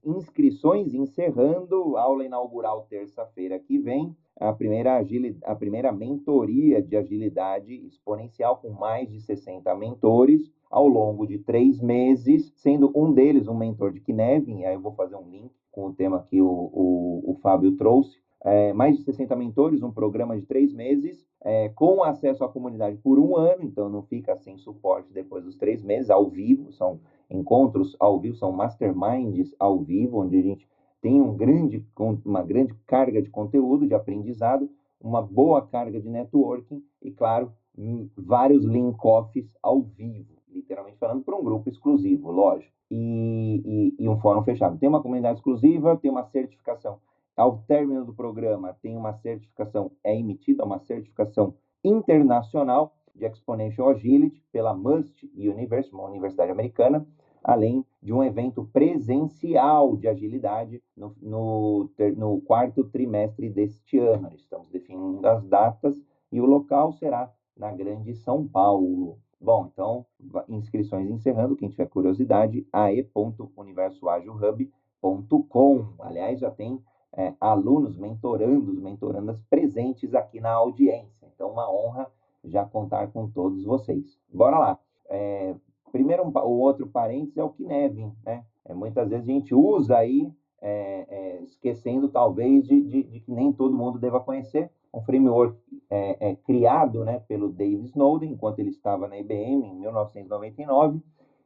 inscrições encerrando, aula inaugural terça-feira que vem a primeira, agilidade, a primeira mentoria de agilidade exponencial com mais de 60 mentores ao longo de três meses, sendo um deles um mentor de Kinevin, aí eu vou fazer um link com o tema que o, o, o Fábio trouxe, é, mais de 60 mentores, um programa de três meses, é, com acesso à comunidade por um ano, então não fica sem suporte depois dos três meses, ao vivo, são encontros ao vivo, são masterminds ao vivo, onde a gente tem um grande, uma grande carga de conteúdo, de aprendizado, uma boa carga de networking e, claro, hum, vários link-offs ao vivo, literalmente falando, para um grupo exclusivo, lógico, e, e, e, um fórum fechado. Tem uma comunidade exclusiva, tem uma certificação. Ao término do programa, tem uma certificação, é emitida uma certificação internacional de Exponential Agility pela Must University, uma universidade americana, além de um evento presencial de agilidade no, no, no quarto trimestre deste ano. Estamos definindo as datas e o local será na Grande São Paulo. Bom, então, inscrições encerrando. Quem tiver curiosidade, ae.universoagilhub.com. Aliás, já tem é, alunos mentorandos, mentorandas presentes aqui na audiência. Então, uma honra já contar com todos vocês. Bora lá. É, primeiro, um, o outro parênteses é o Kinevin, né? É, muitas vezes a gente usa aí, é, é, esquecendo talvez de, de, de, que nem todo mundo deva conhecer, um framework é, criado né, pelo Dave Snowden, enquanto ele estava na IBM em 1999,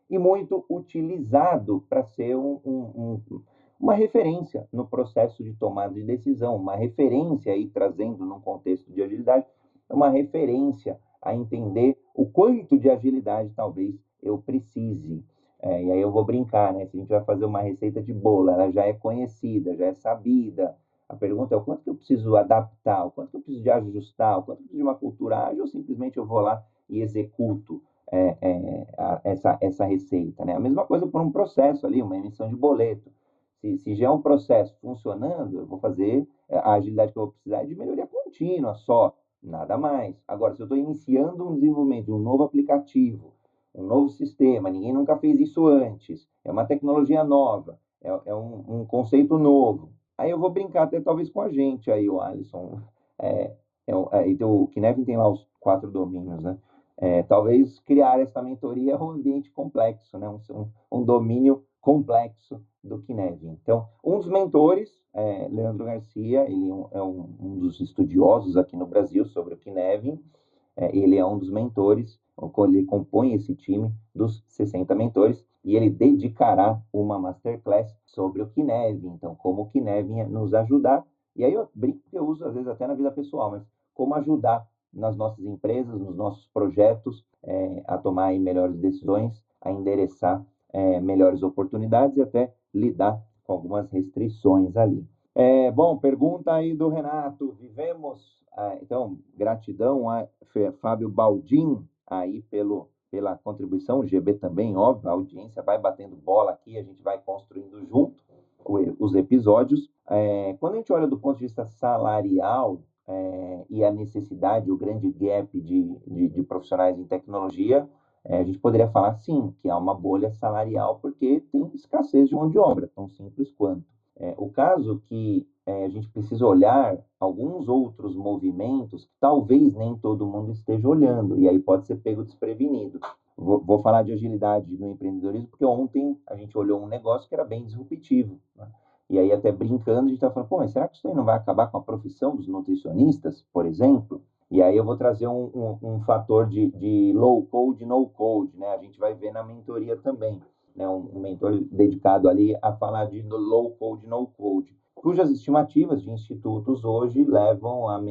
e muito utilizado para ser um, um, um, uma referência no processo de tomada de decisão, uma referência aí trazendo num contexto de agilidade, uma referência a entender o quanto de agilidade talvez eu precise. É, e aí eu vou brincar, né? Se a gente vai fazer uma receita de bolo, ela já é conhecida, já é sabida. A pergunta é o quanto que eu preciso adaptar, o quanto que eu preciso de ajustar, o quanto que eu preciso de uma cultura ágil, ou simplesmente eu vou lá e executo é, é, a, essa, essa receita, né? A mesma coisa por um processo ali, uma emissão de boleto. Se, se já é um processo funcionando, eu vou fazer é, a agilidade que eu vou precisar é de melhoria contínua só, nada mais. Agora, se eu estou iniciando um desenvolvimento de um novo aplicativo, um novo sistema, ninguém nunca fez isso antes, é uma tecnologia nova, é, é um, um, conceito novo. Aí eu vou brincar até talvez com a gente aí, o Alisson. É, é, é, então, o Kinevin tem lá os quatro domínios, né? É, talvez criar essa mentoria é um ambiente complexo, né? um, um domínio complexo do Kinevin. Então, um dos mentores, é, Leandro Garcia, ele é um, um, dos estudiosos aqui no Brasil sobre o Kinevin, é, ele é um dos mentores ele compõe esse time dos 60 mentores e ele dedicará uma masterclass sobre o Kinevin, então como o Kinevin nos ajudar, e aí eu brinco que eu uso às vezes até na vida pessoal, mas como ajudar nas nossas empresas, nos nossos projetos, é, a tomar melhores decisões, a endereçar é, melhores oportunidades e até lidar com algumas restrições ali. É, bom, pergunta aí do Renato. Vivemos, ah, então, gratidão a Fábio Baldin, aí pelo, pela contribuição, o GB também, óbvio, a audiência vai batendo bola aqui, a gente vai construindo junto os episódios. É, quando a gente olha do ponto de vista salarial é, e a necessidade, o grande gap de, de, de profissionais em tecnologia, é, a gente poderia falar sim, que há uma bolha salarial porque tem escassez de mão de obra, tão simples quanto. É, o caso que é, a gente precisa olhar alguns outros movimentos que talvez nem todo mundo esteja olhando, e aí pode ser pego desprevenido. Vou, vou falar de agilidade no empreendedorismo, porque ontem a gente olhou um negócio que era bem disruptivo. Né? E aí, até brincando, a gente está falando, pô, mas será que isso aí não vai acabar com a profissão dos nutricionistas, por exemplo? E aí eu vou trazer um, um, um fator de, de low code, no code, né? A gente vai ver na mentoria também, né? Um, um mentor dedicado ali a falar de low code, no code cujas estimativas de institutos hoje levam a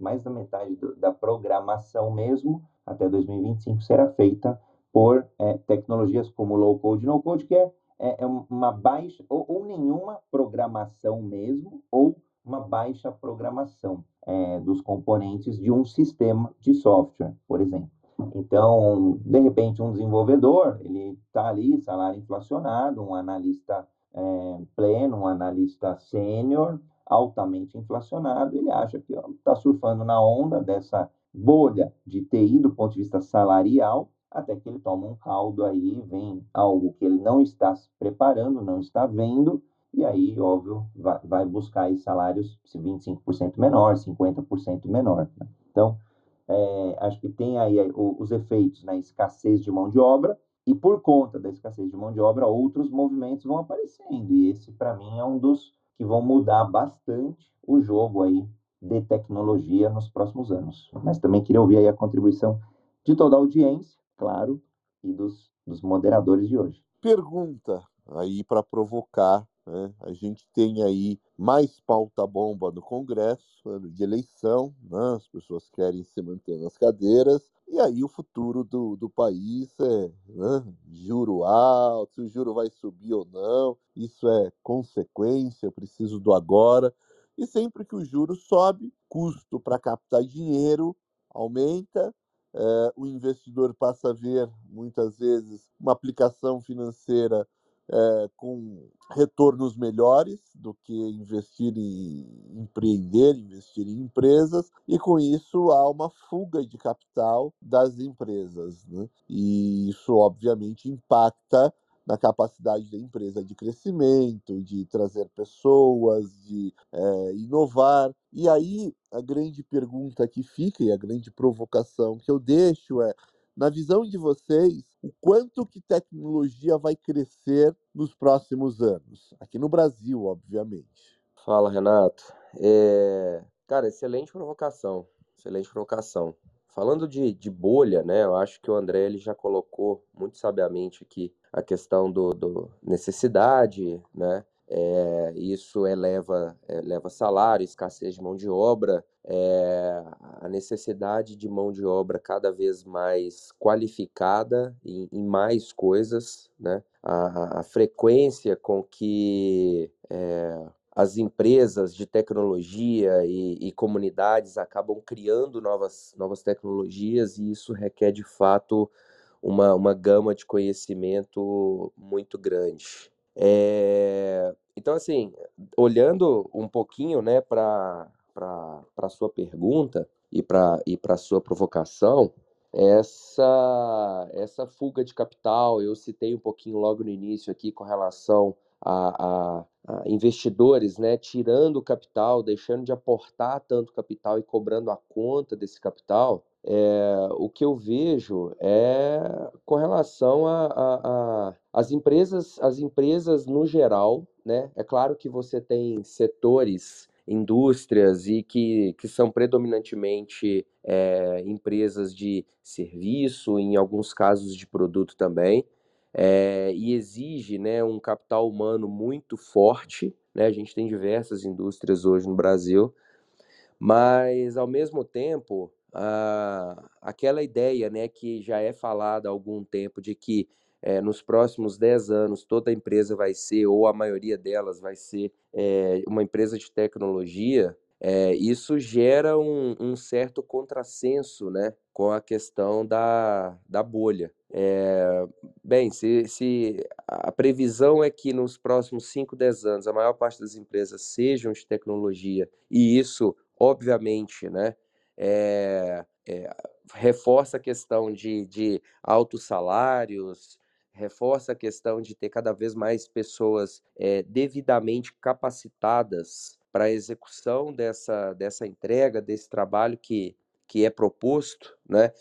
mais da metade do, da programação mesmo até 2025 será feita por é, tecnologias como low code, no code, que é, é, é uma baixa ou, ou, nenhuma programação mesmo ou uma baixa programação é, dos componentes de um sistema de software, por exemplo. Então, de repente, um desenvolvedor ele está ali, salário inflacionado, um analista é, pleno, um analista sênior, altamente inflacionado, ele acha que está surfando na onda dessa bolha de TI do ponto de vista salarial, até que ele toma um caldo aí, vem algo que ele não está se preparando, não está vendo, e aí, óbvio, vai, buscar salários 25% menor, 50% menor. Né? Então, é, acho que tem aí os efeitos na né? escassez de mão de obra, e por conta da escassez de mão de obra, outros movimentos vão aparecendo. E esse, para mim, é um dos que vão mudar bastante o jogo aí de tecnologia nos próximos anos. Mas também queria ouvir aí a contribuição de toda a audiência, claro, e dos, dos moderadores de hoje. Pergunta aí para provocar né? A gente tem aí mais pauta-bomba no Congresso, ano de eleição, né? as pessoas querem se manter nas cadeiras, e aí o futuro do, do país é né? juro alto, se o juro vai subir ou não, isso é consequência, eu preciso do agora. E sempre que o juro sobe, custo para captar dinheiro aumenta, é, o investidor passa a ver muitas vezes uma aplicação financeira é, com retornos melhores do que investir em empreender, investir em empresas, e com isso há uma fuga de capital das empresas. Né? E isso, obviamente, impacta na capacidade da empresa de crescimento, de trazer pessoas, de é, inovar. E aí a grande pergunta que fica e a grande provocação que eu deixo é na visão de vocês, o quanto que tecnologia vai crescer nos próximos anos? Aqui no Brasil, obviamente. Fala, Renato. É... Cara, excelente provocação. Excelente provocação. Falando de, de bolha, né? Eu acho que o André ele já colocou muito sabiamente aqui a questão do, do necessidade, né? É, isso eleva, eleva salário, escassez de mão de obra, é, a necessidade de mão de obra cada vez mais qualificada em, em mais coisas, né? A, a, frequência com que é, as empresas de tecnologia e, e, comunidades acabam criando novas, novas tecnologias e isso requer de fato uma, uma gama de conhecimento muito grande. É, então, assim, olhando um pouquinho né, para a sua pergunta e para e a sua provocação, essa, essa fuga de capital, eu citei um pouquinho logo no início aqui com relação a, a, a investidores né, tirando o capital, deixando de aportar tanto capital e cobrando a conta desse capital, é, o que eu vejo é com relação a, a, a, as empresas, as empresas no geral, né? É claro que você tem setores, indústrias e que, que são predominantemente é, empresas de serviço, em alguns casos de produto também, é, e exige né, um capital humano muito forte. Né? A gente tem diversas indústrias hoje no Brasil, mas ao mesmo tempo, a, aquela ideia né, que já é falada há algum tempo de que é, nos próximos 10 anos toda empresa vai ser, ou a maioria delas vai ser, é, uma empresa de tecnologia, é, isso gera um, um, certo contrassenso né, com a questão da, da bolha. É, bem, se, se a previsão é que nos próximos 5, 10 anos a maior parte das empresas sejam de tecnologia, e isso, obviamente, né, é, reforça a questão de, de altos salários, reforça a questão de ter cada vez mais pessoas devidamente capacitadas para a execução dessa, dessa entrega, desse trabalho que, que é proposto, né?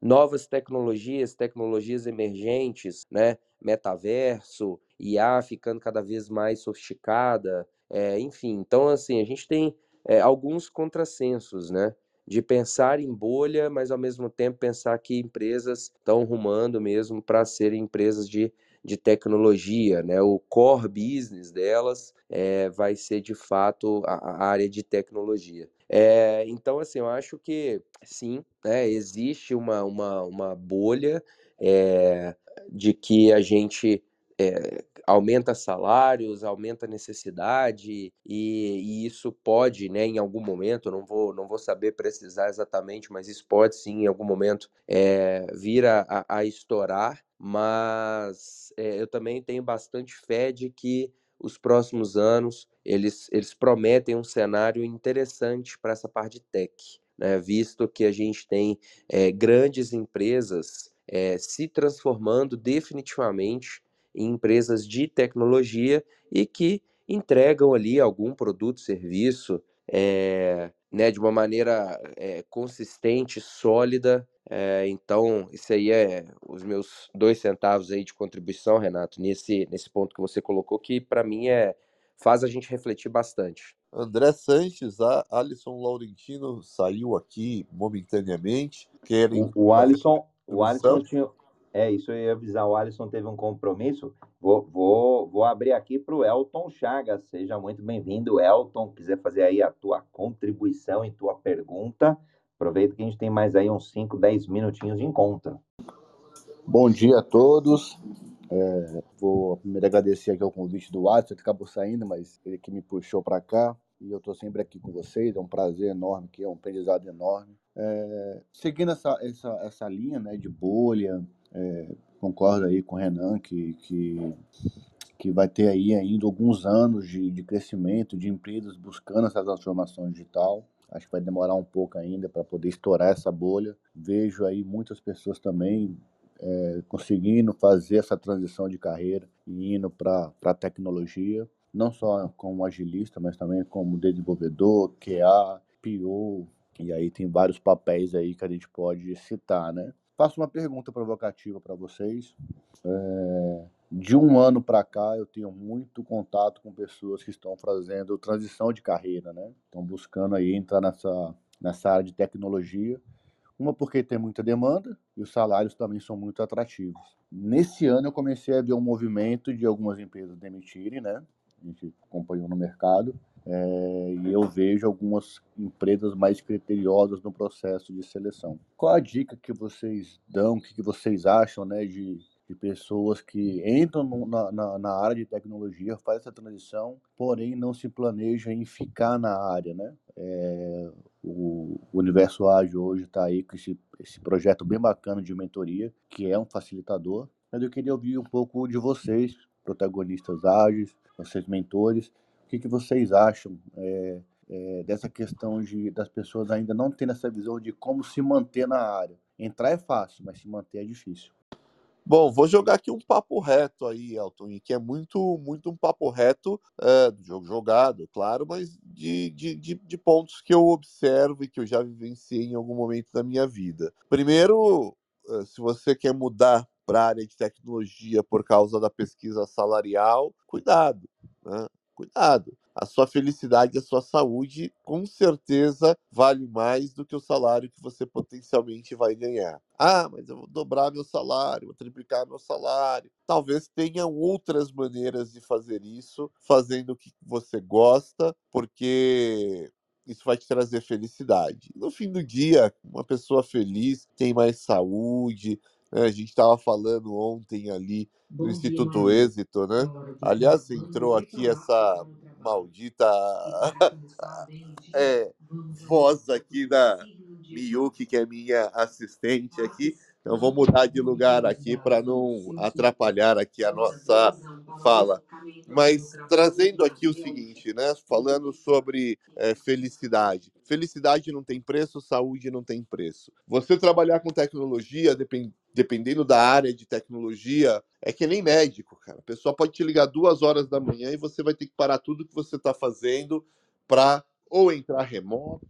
Novas tecnologias, tecnologias emergentes, né? Metaverso, IA ficando cada vez mais sofisticada, é, enfim. Então, assim, a gente tem é, alguns contrassensos, né? De pensar em bolha, mas ao mesmo tempo pensar que empresas estão rumando mesmo para serem empresas de de tecnologia, né? O core business delas é, vai ser de fato a, a área de tecnologia. É, então, assim, eu acho que sim, né, existe uma, uma, uma bolha é, de que a gente é, aumenta salários, aumenta necessidade, e, e, isso pode, né, em algum momento, não vou, não vou saber precisar exatamente, mas isso pode sim, em algum momento, é, vir a, a, estourar, mas é, eu também tenho bastante fé de que os próximos anos eles, eles prometem um cenário interessante para essa parte de tech, né? visto que a gente tem é, grandes empresas é, se transformando definitivamente em empresas de tecnologia e que entregam ali algum produto, serviço, é, né, de uma maneira é, consistente, sólida. É, então, isso aí é os meus dois centavos aí de contribuição, Renato, nesse, nesse ponto que você colocou, que para mim é faz a gente refletir bastante. André Sanches, a Alisson Laurentino saiu aqui momentaneamente. Querem o, o Alisson, o Alisson tinha, é, isso eu ia avisar. O Alisson teve um compromisso. Vou, vou, vou abrir aqui para o Elton Chagas. Seja muito bem-vindo, Elton. Quiser fazer aí a tua contribuição e tua pergunta, aproveita que a gente tem mais aí uns 5, 10 minutinhos de encontro. Bom dia a todos. É, vou primeiro agradecer aqui o convite do Alisson, que acabou saindo, mas ele que me puxou para cá. E eu estou sempre aqui com vocês. É um prazer enorme, que é um aprendizado enorme. É, seguindo essa, essa, essa linha né, de bolha, é, concordo aí com o Renan que, que, que vai ter aí ainda alguns anos de, de crescimento de empresas buscando essa transformação digital. Acho que vai demorar um pouco ainda para poder estourar essa bolha. Vejo aí muitas pessoas também é, conseguindo fazer essa transição de carreira e indo para a tecnologia, não só como agilista, mas também como desenvolvedor, QA, PO, e aí tem vários papéis aí que a gente pode citar, né? Faço uma pergunta provocativa para vocês. É, de um ano para cá, eu tenho muito contato com pessoas que estão fazendo transição de carreira, né? Estão buscando aí entrar nessa, nessa área de tecnologia. Uma porque tem muita demanda e os salários também são muito atrativos. Nesse ano eu comecei a ver um movimento de algumas empresas demitirem, né? A gente acompanhou no mercado. É, e eu vejo algumas empresas mais criteriosas no processo de seleção. Qual a dica que vocês dão, o que vocês acham né, de de pessoas que entram no, na, na, na, área de tecnologia, fazem essa transição, porém não se planejam em ficar na área, né? É, o, o, Universo Ágil hoje está aí com esse, esse projeto bem bacana de mentoria, que é um facilitador, mas eu queria ouvir um pouco de vocês, protagonistas ágeis, vocês mentores, o que, que vocês acham é, é, dessa questão de das pessoas ainda não terem essa visão de como se manter na área. Entrar é fácil, mas se manter é difícil. Bom, vou jogar aqui um papo reto aí, Elton, que é muito, muito um papo reto é, do jogo jogado, claro, mas de, de, de, de, pontos que eu observo e que eu já vivenciei em algum momento da minha vida. Primeiro, eh, se você quer mudar para a área de tecnologia por causa da pesquisa salarial, cuidado, né? Cuidado a sua felicidade, a sua saúde, com certeza vale mais do que o salário que você potencialmente vai ganhar. Ah, mas eu vou dobrar meu salário, vou triplicar meu salário. Talvez tenha outras maneiras de fazer isso, fazendo o que você gosta, porque isso vai te trazer felicidade. No fim do dia, uma pessoa feliz tem mais saúde. Né? A gente estava falando ontem ali no Instituto Êxito, né? Aliás, entrou aqui essa maldita [laughs] é, voz aqui da Miyuki, que é minha assistente aqui. Então vou mudar de lugar aqui para não atrapalhar aqui a nossa fala. Mas trazendo aqui o seguinte, né? Falando sobre é, felicidade. Felicidade não tem preço, saúde não tem preço. Você trabalhar com tecnologia, depend, dependendo da área de tecnologia, é que nem médico, cara. A pessoa pode te ligar duas horas da manhã e você vai ter que parar tudo que você está fazendo para ou entrar remoto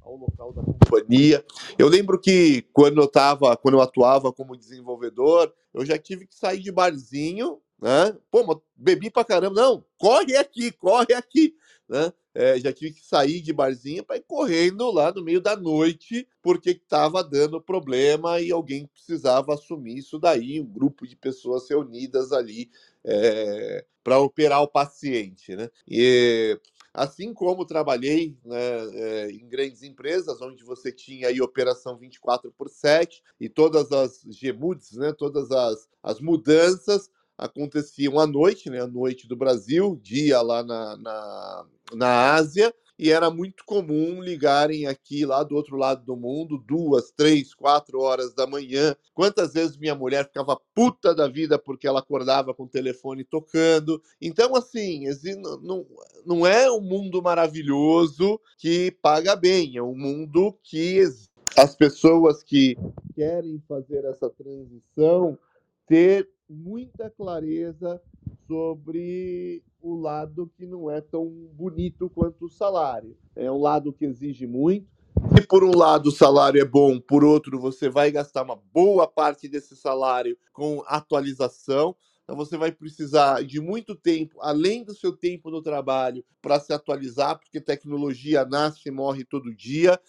ao local da companhia. Eu lembro que quando eu tava, quando eu atuava como desenvolvedor, eu já tive que sair de barzinho, né? Pô, mas bebi pra caramba. Não, corre aqui, corre aqui, né? É, já tive que sair de barzinho para ir correndo lá no meio da noite, porque estava dando problema e alguém precisava assumir isso daí, um grupo de pessoas reunidas ali é, para operar o paciente. Né? E Assim como trabalhei né, é, em grandes empresas, onde você tinha aí operação 24 por 7 e todas as GMUDs, né, todas as, as mudanças aconteciam à noite, né, à noite do Brasil, dia lá na, na, na Ásia, e era muito comum ligarem aqui lá do outro lado do mundo, duas, três, quatro horas da manhã. Quantas vezes minha mulher ficava puta da vida porque ela acordava com o telefone tocando. Então, assim, não, não é um mundo maravilhoso que paga bem, é um mundo que as pessoas que querem fazer essa transição ter muita clareza sobre o lado que não é tão bonito quanto o salário. É um lado que exige muito. Se por um lado o salário é bom, por outro você vai gastar uma boa parte desse salário com atualização. Então você vai precisar de muito tempo, além do seu tempo no trabalho, para se atualizar, porque tecnologia nasce e morre todo dia.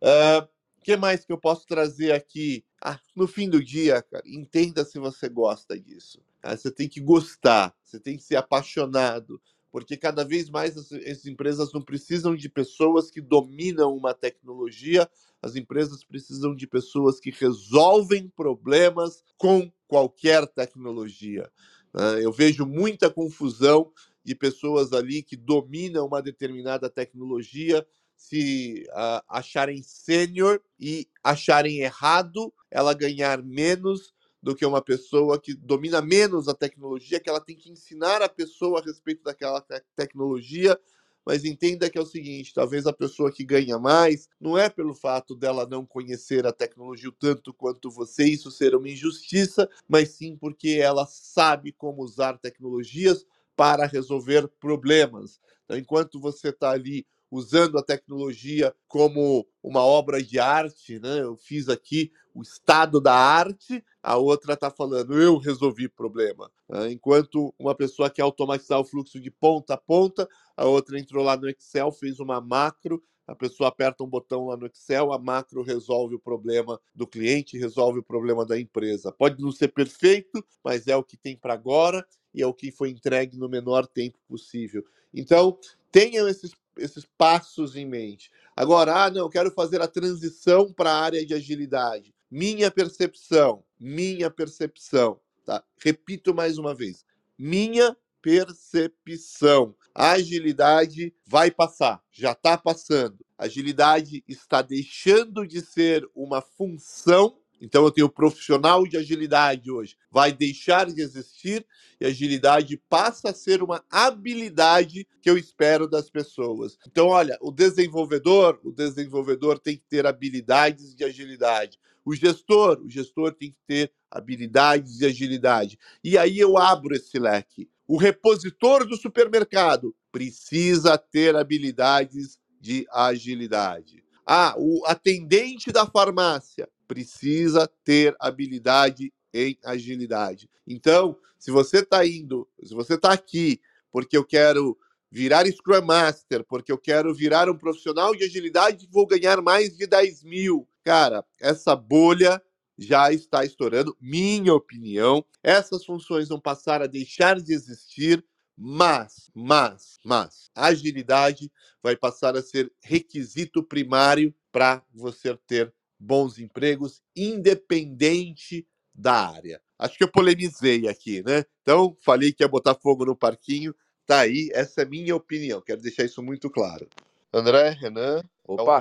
Uh, que mais que eu posso trazer aqui? Ah, no fim do dia, cara, entenda se você gosta disso. Ah, você tem que gostar, você tem que ser apaixonado, porque cada vez mais as, as, empresas não precisam de pessoas que dominam uma tecnologia, as empresas precisam de pessoas que resolvem problemas com qualquer tecnologia. Ah, eu vejo muita confusão de pessoas ali que dominam uma determinada tecnologia se uh, acharem sênior e acharem errado ela ganhar menos do que uma pessoa que domina menos a tecnologia, que ela tem que ensinar a pessoa a respeito daquela te tecnologia, mas entenda que é o seguinte: talvez a pessoa que ganha mais não é pelo fato dela não conhecer a tecnologia tanto quanto você, isso ser uma injustiça, mas sim porque ela sabe como usar tecnologias para resolver problemas. Então, enquanto você está ali usando a tecnologia como uma obra de arte, né? Eu fiz aqui o estado da arte, a outra está falando eu resolvi problema. Né? Enquanto uma pessoa quer automatizar o fluxo de ponta a ponta, a outra entrou lá no Excel, fez uma macro, a pessoa aperta um botão lá no Excel, a macro resolve o problema do cliente, resolve o problema da empresa. Pode não ser perfeito, mas é o que tem para agora e é o que foi entregue no menor tempo possível. Então, tenham esses, esses passos em mente. Agora, ah, não, quero fazer a transição para a área de agilidade. Minha percepção, minha percepção, tá? Repito mais uma vez. Minha percepção. A agilidade vai passar, já está passando. A agilidade está deixando de ser uma função então eu tenho profissional de agilidade hoje, vai deixar de existir e agilidade passa a ser uma habilidade que eu espero das pessoas. Então, olha, o desenvolvedor, o desenvolvedor tem que ter habilidades de agilidade. O gestor, o gestor tem que ter habilidades de agilidade. E aí eu abro esse leque. O repositor do supermercado precisa ter habilidades de agilidade. Ah, o atendente da farmácia precisa ter habilidade em agilidade. Então, se você está indo, se você está aqui porque eu quero virar Scrum Master, porque eu quero virar um profissional de agilidade e vou ganhar mais de 10 mil, cara, essa bolha já está estourando, minha opinião. Essas funções vão passar a deixar de existir, mas, mas, mas, agilidade vai passar a ser requisito primário para você ter bons empregos, independente da área. Acho que eu polemizei aqui, né? Então, falei que ia botar fogo no parquinho. Tá aí, essa é minha opinião. Quero deixar isso muito claro. André, Renan. Opa,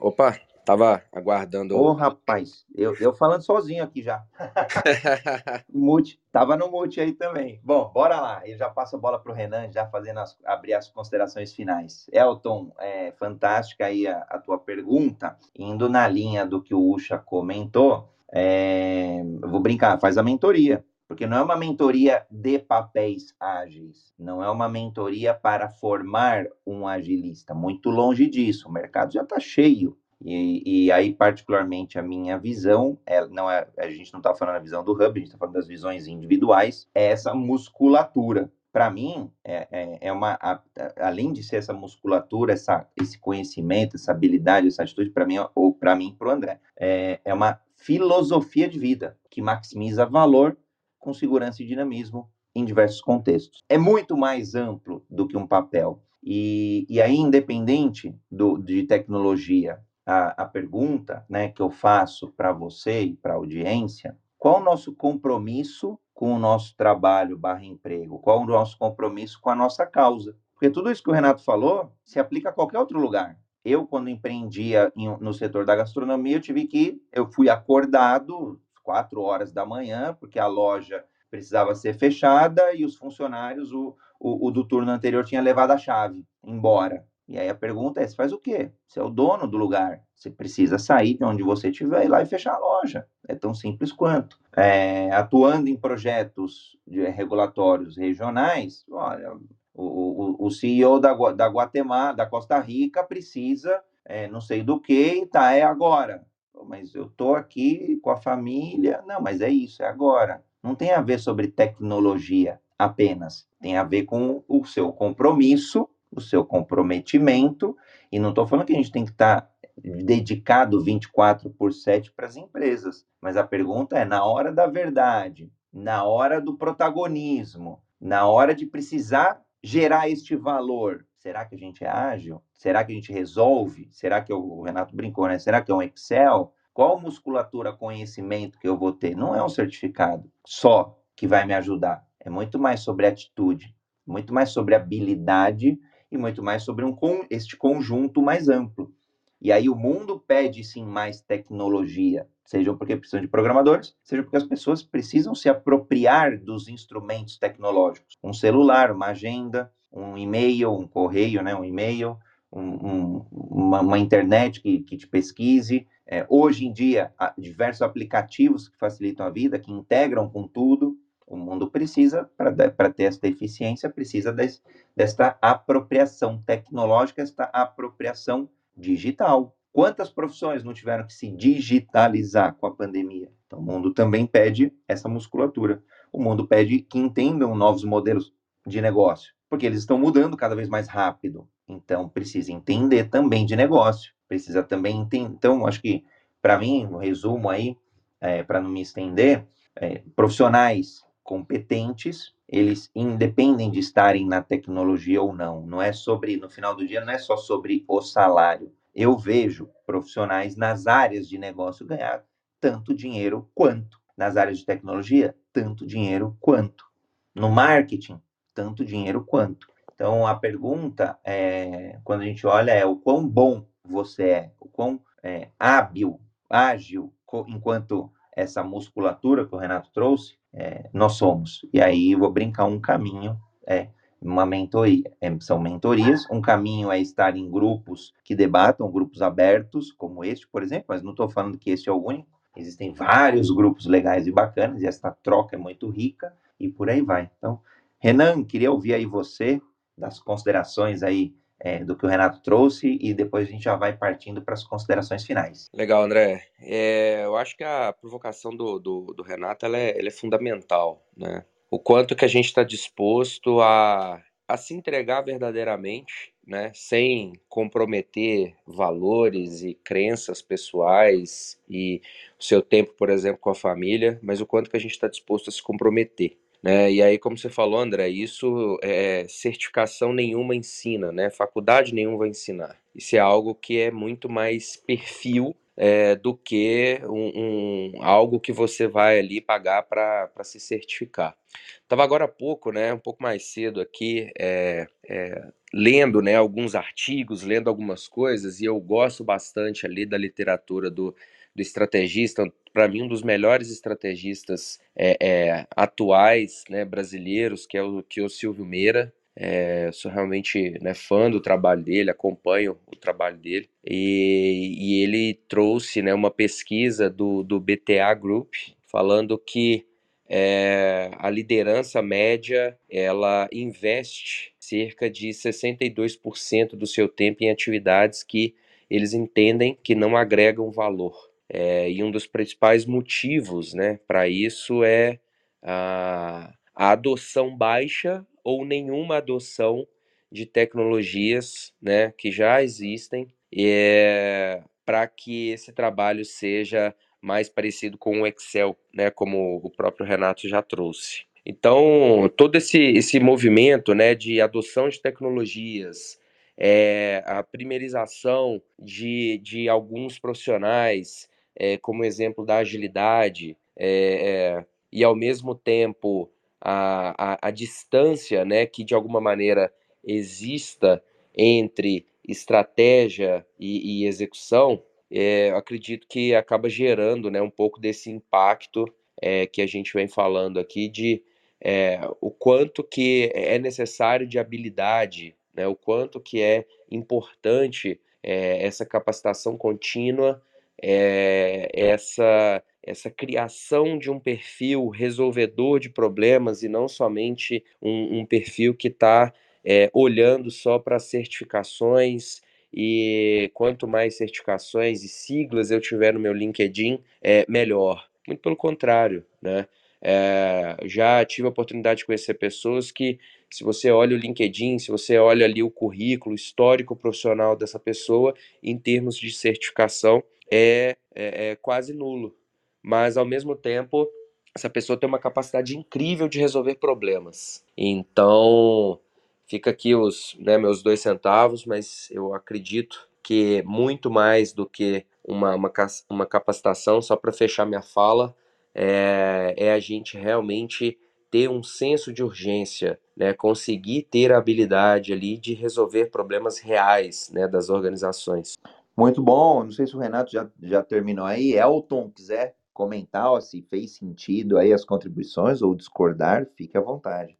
opa, tava aguardando. Ô, rapaz, eu, eu falando sozinho aqui já. [laughs] mute, tava no mute aí também. Bom, bora lá. Eu já passo a bola pro Renan, já fazendo as, abrir as considerações finais. Elton, é fantástica aí a, a tua pergunta, indo na linha do que o Ucha comentou. É, eu vou brincar, faz a mentoria. Porque não é uma mentoria de papéis ágeis, não é uma mentoria para formar um agilista. Muito longe disso, o mercado já está cheio. E, e, aí, particularmente, a minha visão, é, não é, a gente não está falando da visão do Hub, a gente está falando das visões individuais, é essa musculatura. Para mim, é, é, é uma, a, além de ser essa musculatura, essa, esse conhecimento, essa habilidade, essa atitude, para mim, ou para mim, para o André, é, é uma filosofia de vida que maximiza valor com segurança e dinamismo em diversos contextos. É muito mais amplo do que um papel. E, e aí, independente do, de tecnologia, a, a pergunta né, que eu faço para você e para a audiência, qual o nosso compromisso com o nosso trabalho barra emprego? Qual o nosso compromisso com a nossa causa? Porque tudo isso que o Renato falou se aplica a qualquer outro lugar. Eu, quando empreendia em, no setor da gastronomia, eu tive que, eu fui acordado quatro horas da manhã, porque a loja precisava ser fechada e os funcionários, o, o, o do turno anterior tinha levado a chave embora. E aí a pergunta é: você faz o quê? Você é o dono do lugar. Você precisa sair de onde você estiver e lá e fechar a loja. É tão simples quanto. É, atuando em projetos de, regulatórios regionais, olha, o, o, o CEO da, da Guatemala, da Costa Rica, precisa é, não sei do que, tá, é agora. Mas eu tô aqui com a família. Não, mas é isso, é agora. Não tem a ver sobre tecnologia apenas. Tem a ver com o seu compromisso o seu comprometimento, e não estou falando que a gente tem que estar tá dedicado 24 por 7 para as empresas, mas a pergunta é: na hora da verdade, na hora do protagonismo, na hora de precisar gerar este valor, será que a gente é ágil? Será que a gente resolve? Será que o Renato brincou, né? Será que é um Excel? Qual musculatura, conhecimento que eu vou ter? Não é um certificado só que vai me ajudar. É muito mais sobre atitude, muito mais sobre habilidade e muito mais sobre um, este conjunto mais amplo. E aí o mundo pede sim mais tecnologia, seja porque precisam de programadores, seja porque as pessoas precisam se apropriar dos instrumentos tecnológicos. Um celular, uma agenda, um e-mail, um correio, né, um e-mail, um, um, uma, uma, internet que, que te pesquise. É, hoje em dia, há diversos aplicativos que facilitam a vida, que integram com tudo. O mundo precisa, para ter essa eficiência, precisa des, desta apropriação tecnológica, esta apropriação digital. Quantas profissões não tiveram que se digitalizar com a pandemia? Então, o mundo também pede essa musculatura. O mundo pede que entendam novos modelos de negócio, porque eles estão mudando cada vez mais rápido. Então, precisa entender também de negócio, precisa também entender. Então, acho que, para mim, um resumo aí, é, para não me estender, é, profissionais competentes, eles independem de estarem na tecnologia ou não. Não é sobre, no final do dia, não é só sobre o salário. Eu vejo profissionais nas áreas de negócio ganhar tanto dinheiro quanto. Nas áreas de tecnologia, tanto dinheiro quanto. No marketing, tanto dinheiro quanto. Então, a pergunta, é, quando a gente olha, é o quão bom você é, o quão é, hábil, ágil, enquanto essa musculatura que o Renato trouxe, é, nós somos. E aí, vou brincar um caminho, é uma mentoria. É, são mentorias, um caminho é estar em grupos que debatam, grupos abertos, como este, por exemplo, mas não estou falando que este é o único. Existem vários grupos legais e bacanas, e essa troca é muito rica, e por aí vai. Então, Renan, queria ouvir aí você, das considerações aí é, do que o Renato trouxe e depois a gente já vai partindo para as considerações finais. Legal, André. É, eu acho que a provocação do, do, do Renato ela é, ela é, fundamental, né? O quanto que a gente está disposto a, a se entregar verdadeiramente, né? Sem comprometer valores e crenças pessoais e o seu tempo, por exemplo, com a família, mas o quanto que a gente está disposto a se comprometer. Né? E aí, como você falou, André, isso é certificação nenhuma ensina, né? Faculdade nenhuma vai ensinar. Isso é algo que é muito mais perfil é, do que um, um, algo que você vai ali pagar para se certificar. Estava agora há pouco, né, um pouco mais cedo aqui, é, é, lendo né, alguns artigos, lendo algumas coisas, e eu gosto bastante ali da literatura do do estrategista, para mim um dos melhores estrategistas é, é, atuais, né, brasileiros, que é o que é o Silvio Meira. É, sou realmente né, fã do trabalho dele, acompanho o trabalho dele. E, e ele trouxe né, uma pesquisa do, do BTA Group falando que é, a liderança média ela investe cerca de 62% do seu tempo em atividades que eles entendem que não agregam valor. É, e um dos principais motivos né, para isso é a, a, adoção baixa ou nenhuma adoção de tecnologias né, que já existem é, para que esse trabalho seja mais parecido com o Excel, né, como o próprio Renato já trouxe. Então, todo esse, esse movimento né, de adoção de tecnologias, é, a primerização de, de alguns profissionais, é, como exemplo da agilidade é, e, ao mesmo tempo, a, a, a, distância né, que, de alguma maneira, exista entre estratégia e, e execução, é, acredito que acaba gerando né, um pouco desse impacto é, que a gente vem falando aqui de é, o quanto que é necessário de habilidade, né, o quanto que é importante essa capacitação contínua é, essa, essa criação de um perfil resolvedor de problemas e não somente um, um perfil que está é, olhando só para certificações e quanto mais certificações e siglas eu tiver no meu LinkedIn, é melhor. Muito pelo contrário, né? É, já tive a oportunidade de conhecer pessoas que, se você olha o LinkedIn, se você olha ali o currículo histórico profissional dessa pessoa, em termos de certificação, é, é, é quase nulo. Mas, ao mesmo tempo, essa pessoa tem uma capacidade incrível de resolver problemas. Então, fica aqui os né, meus dois centavos, mas eu acredito que muito mais do que uma, uma, uma capacitação, só para fechar minha fala, é, é, a gente realmente ter um senso de urgência, né, conseguir ter a habilidade ali de resolver problemas reais né, das organizações. Muito bom. Não sei se o Renato já, já terminou aí. Elton, quiser comentar ó, se fez sentido aí as contribuições ou discordar, fique à vontade.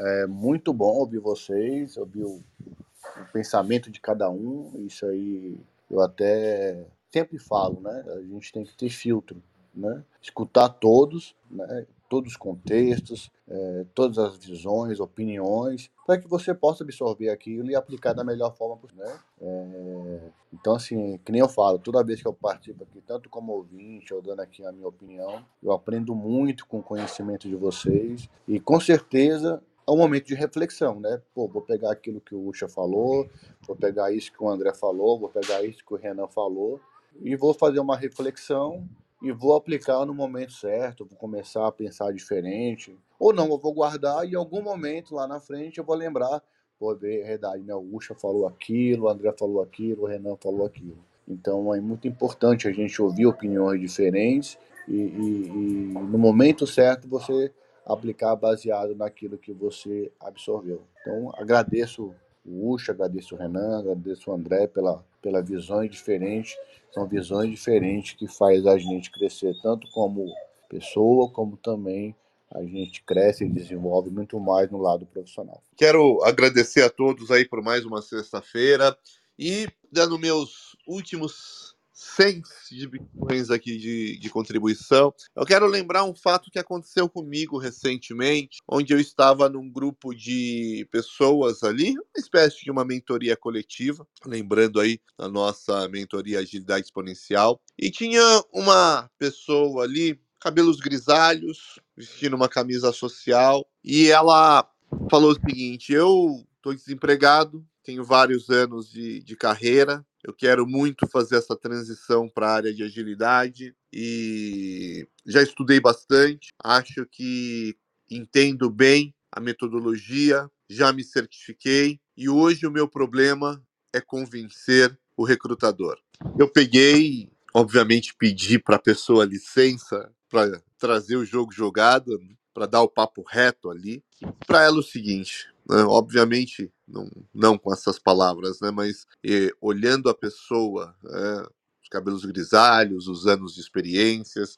É muito bom ouvir vocês, ouvir o, o pensamento de cada um. Isso aí eu até sempre falo, né? A gente tem que ter filtro, né? Escutar todos, né? Todos os contextos, é, todas as visões, opiniões, para que você possa absorver aquilo e aplicar da melhor forma possível, né? É, então, assim, que nem eu falo, toda vez que eu participo aqui, tanto como ouvinte, ou dando aqui a minha opinião, eu aprendo muito com o conhecimento de vocês e com certeza é um momento de reflexão, né? Pô, vou pegar aquilo que o Ucha falou, vou pegar isso que o André falou, vou pegar isso que o Renan falou e vou fazer uma reflexão e vou aplicar no momento certo, vou começar a pensar diferente. Ou não, eu vou guardar e em algum momento lá na frente eu vou lembrar, pô, é verdade, né? O Ucha falou aquilo, o André falou aquilo, o Renan falou aquilo. Então é muito importante a gente ouvir opiniões diferentes e, e, e no momento certo você aplicar baseado naquilo que você absorveu. Então agradeço o Ucha, agradeço o Renan, agradeço o André pela, pela visões diferentes. São visões diferentes que faz a gente crescer tanto como pessoa, como também a gente cresce e desenvolve muito mais no lado profissional. Quero agradecer a todos aí por mais uma sexta-feira e dando meus últimos 100 de bitcoins aqui de, de contribuição. Eu quero lembrar um fato que aconteceu comigo recentemente, onde eu estava num grupo de pessoas ali, uma espécie de uma mentoria coletiva, lembrando aí a nossa mentoria Agilidade Exponencial, e tinha uma pessoa ali, cabelos grisalhos, vestindo uma camisa social, e ela falou o seguinte: eu estou desempregado, tenho vários anos de, de carreira, eu quero muito fazer essa transição para a área de agilidade e já estudei bastante. Acho que entendo bem a metodologia, já me certifiquei e hoje o meu problema é convencer o recrutador. Eu peguei, obviamente, pedi para a pessoa licença para trazer o jogo jogado, para dar o papo reto ali. Para ela o seguinte: né? Obviamente, não, não com essas palavras, né? mas e, olhando a pessoa, é, os cabelos grisalhos, os anos de experiências,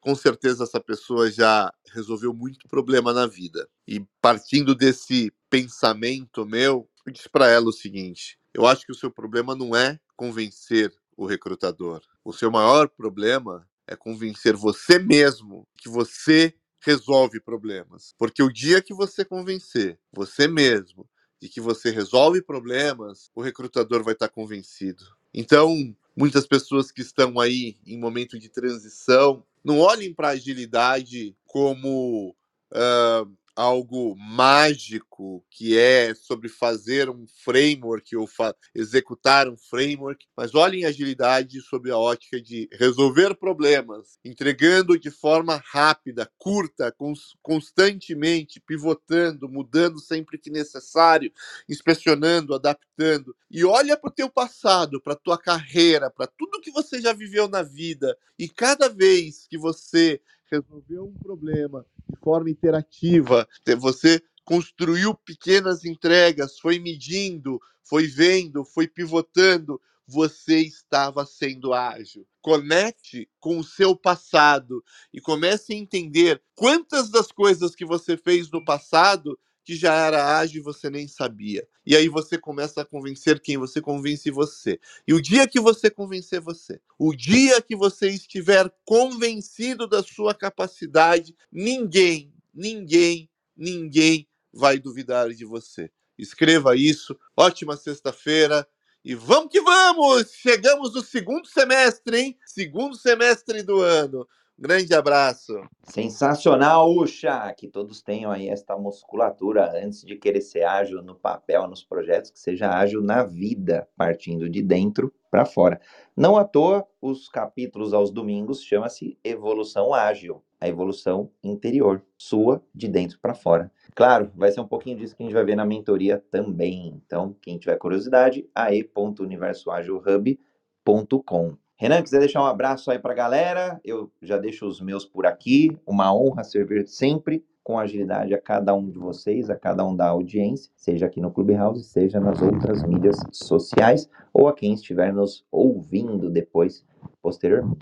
com certeza essa pessoa já resolveu muito problema na vida. E partindo desse pensamento meu, eu disse para ela o seguinte: eu acho que o seu problema não é convencer o recrutador. O seu maior problema é convencer você mesmo que você resolve problemas. Porque o dia que você convencer você mesmo de que você resolve problemas, o recrutador vai estar convencido. Então, muitas pessoas que estão aí em momento de transição, não olhem para a agilidade como uh, algo mágico que é sobre fazer um framework ou fa executar um framework, mas olhem agilidade sob a ótica de resolver problemas, entregando de forma rápida, curta, cons constantemente, pivotando, mudando sempre que necessário, inspecionando, adaptando. E olha para o teu passado, para a tua carreira, para tudo que você já viveu na vida, e cada vez que você resolveu um problema de forma interativa, você construiu pequenas entregas, foi medindo, foi vendo, foi pivotando, você estava sendo ágil. Conecte com o seu passado e comece a entender quantas das coisas que você fez no passado que já era ágil e você nem sabia. E aí você começa a convencer quem você convence você. E o dia que você convencer você, o dia que você estiver convencido da sua capacidade, ninguém, ninguém, ninguém vai duvidar de você. Escreva isso. Ótima sexta-feira. E vamos que vamos! Chegamos no segundo semestre, hein? Segundo semestre do ano. Grande abraço. Sensacional, Ucha! Que todos tenham aí esta musculatura antes de querer ser ágil no papel, nos projetos, que seja ágil na vida, partindo de dentro para fora. Não à toa, os capítulos aos domingos chama-se Evolução Ágil, a evolução interior, sua de dentro para fora. Claro, vai ser um pouquinho disso que a gente vai ver na mentoria também. Então, quem tiver curiosidade, ae.universoagilhub.com. Renan, quiser deixar um abraço aí para a galera, eu já deixo os meus por aqui. Uma honra servir sempre com agilidade a cada um de vocês, a cada um da audiência, seja aqui no Clubhouse, seja nas outras mídias sociais, ou a quem estiver nos ouvindo depois, posteriormente.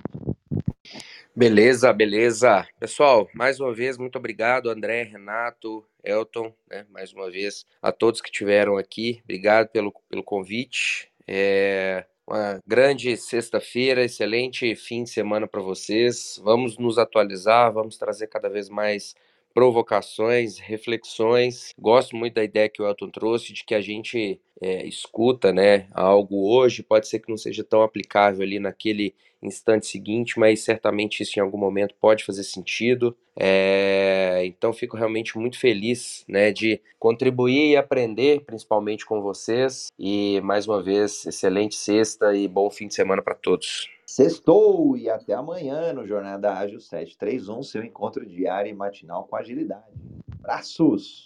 Beleza, beleza. Pessoal, mais uma vez, muito obrigado, André, Renato, Elton, né, mais uma vez, a todos que estiveram aqui. Obrigado pelo, pelo convite. É uma grande sexta-feira, excelente fim de semana para vocês. Vamos nos atualizar, vamos trazer cada vez mais provocações, reflexões. Gosto muito da ideia que o Elton trouxe de que a gente é, escuta, né, algo hoje, pode ser que não seja tão aplicável ali naquele instante seguinte, mas certamente isso em algum momento pode fazer sentido. É, então fico realmente muito feliz, né, de contribuir e aprender, principalmente com vocês. E mais uma vez, excelente sexta e bom fim de semana para todos. Sextou e até amanhã no Jornada Ágil 731, seu encontro diário e matinal com agilidade. Abraços!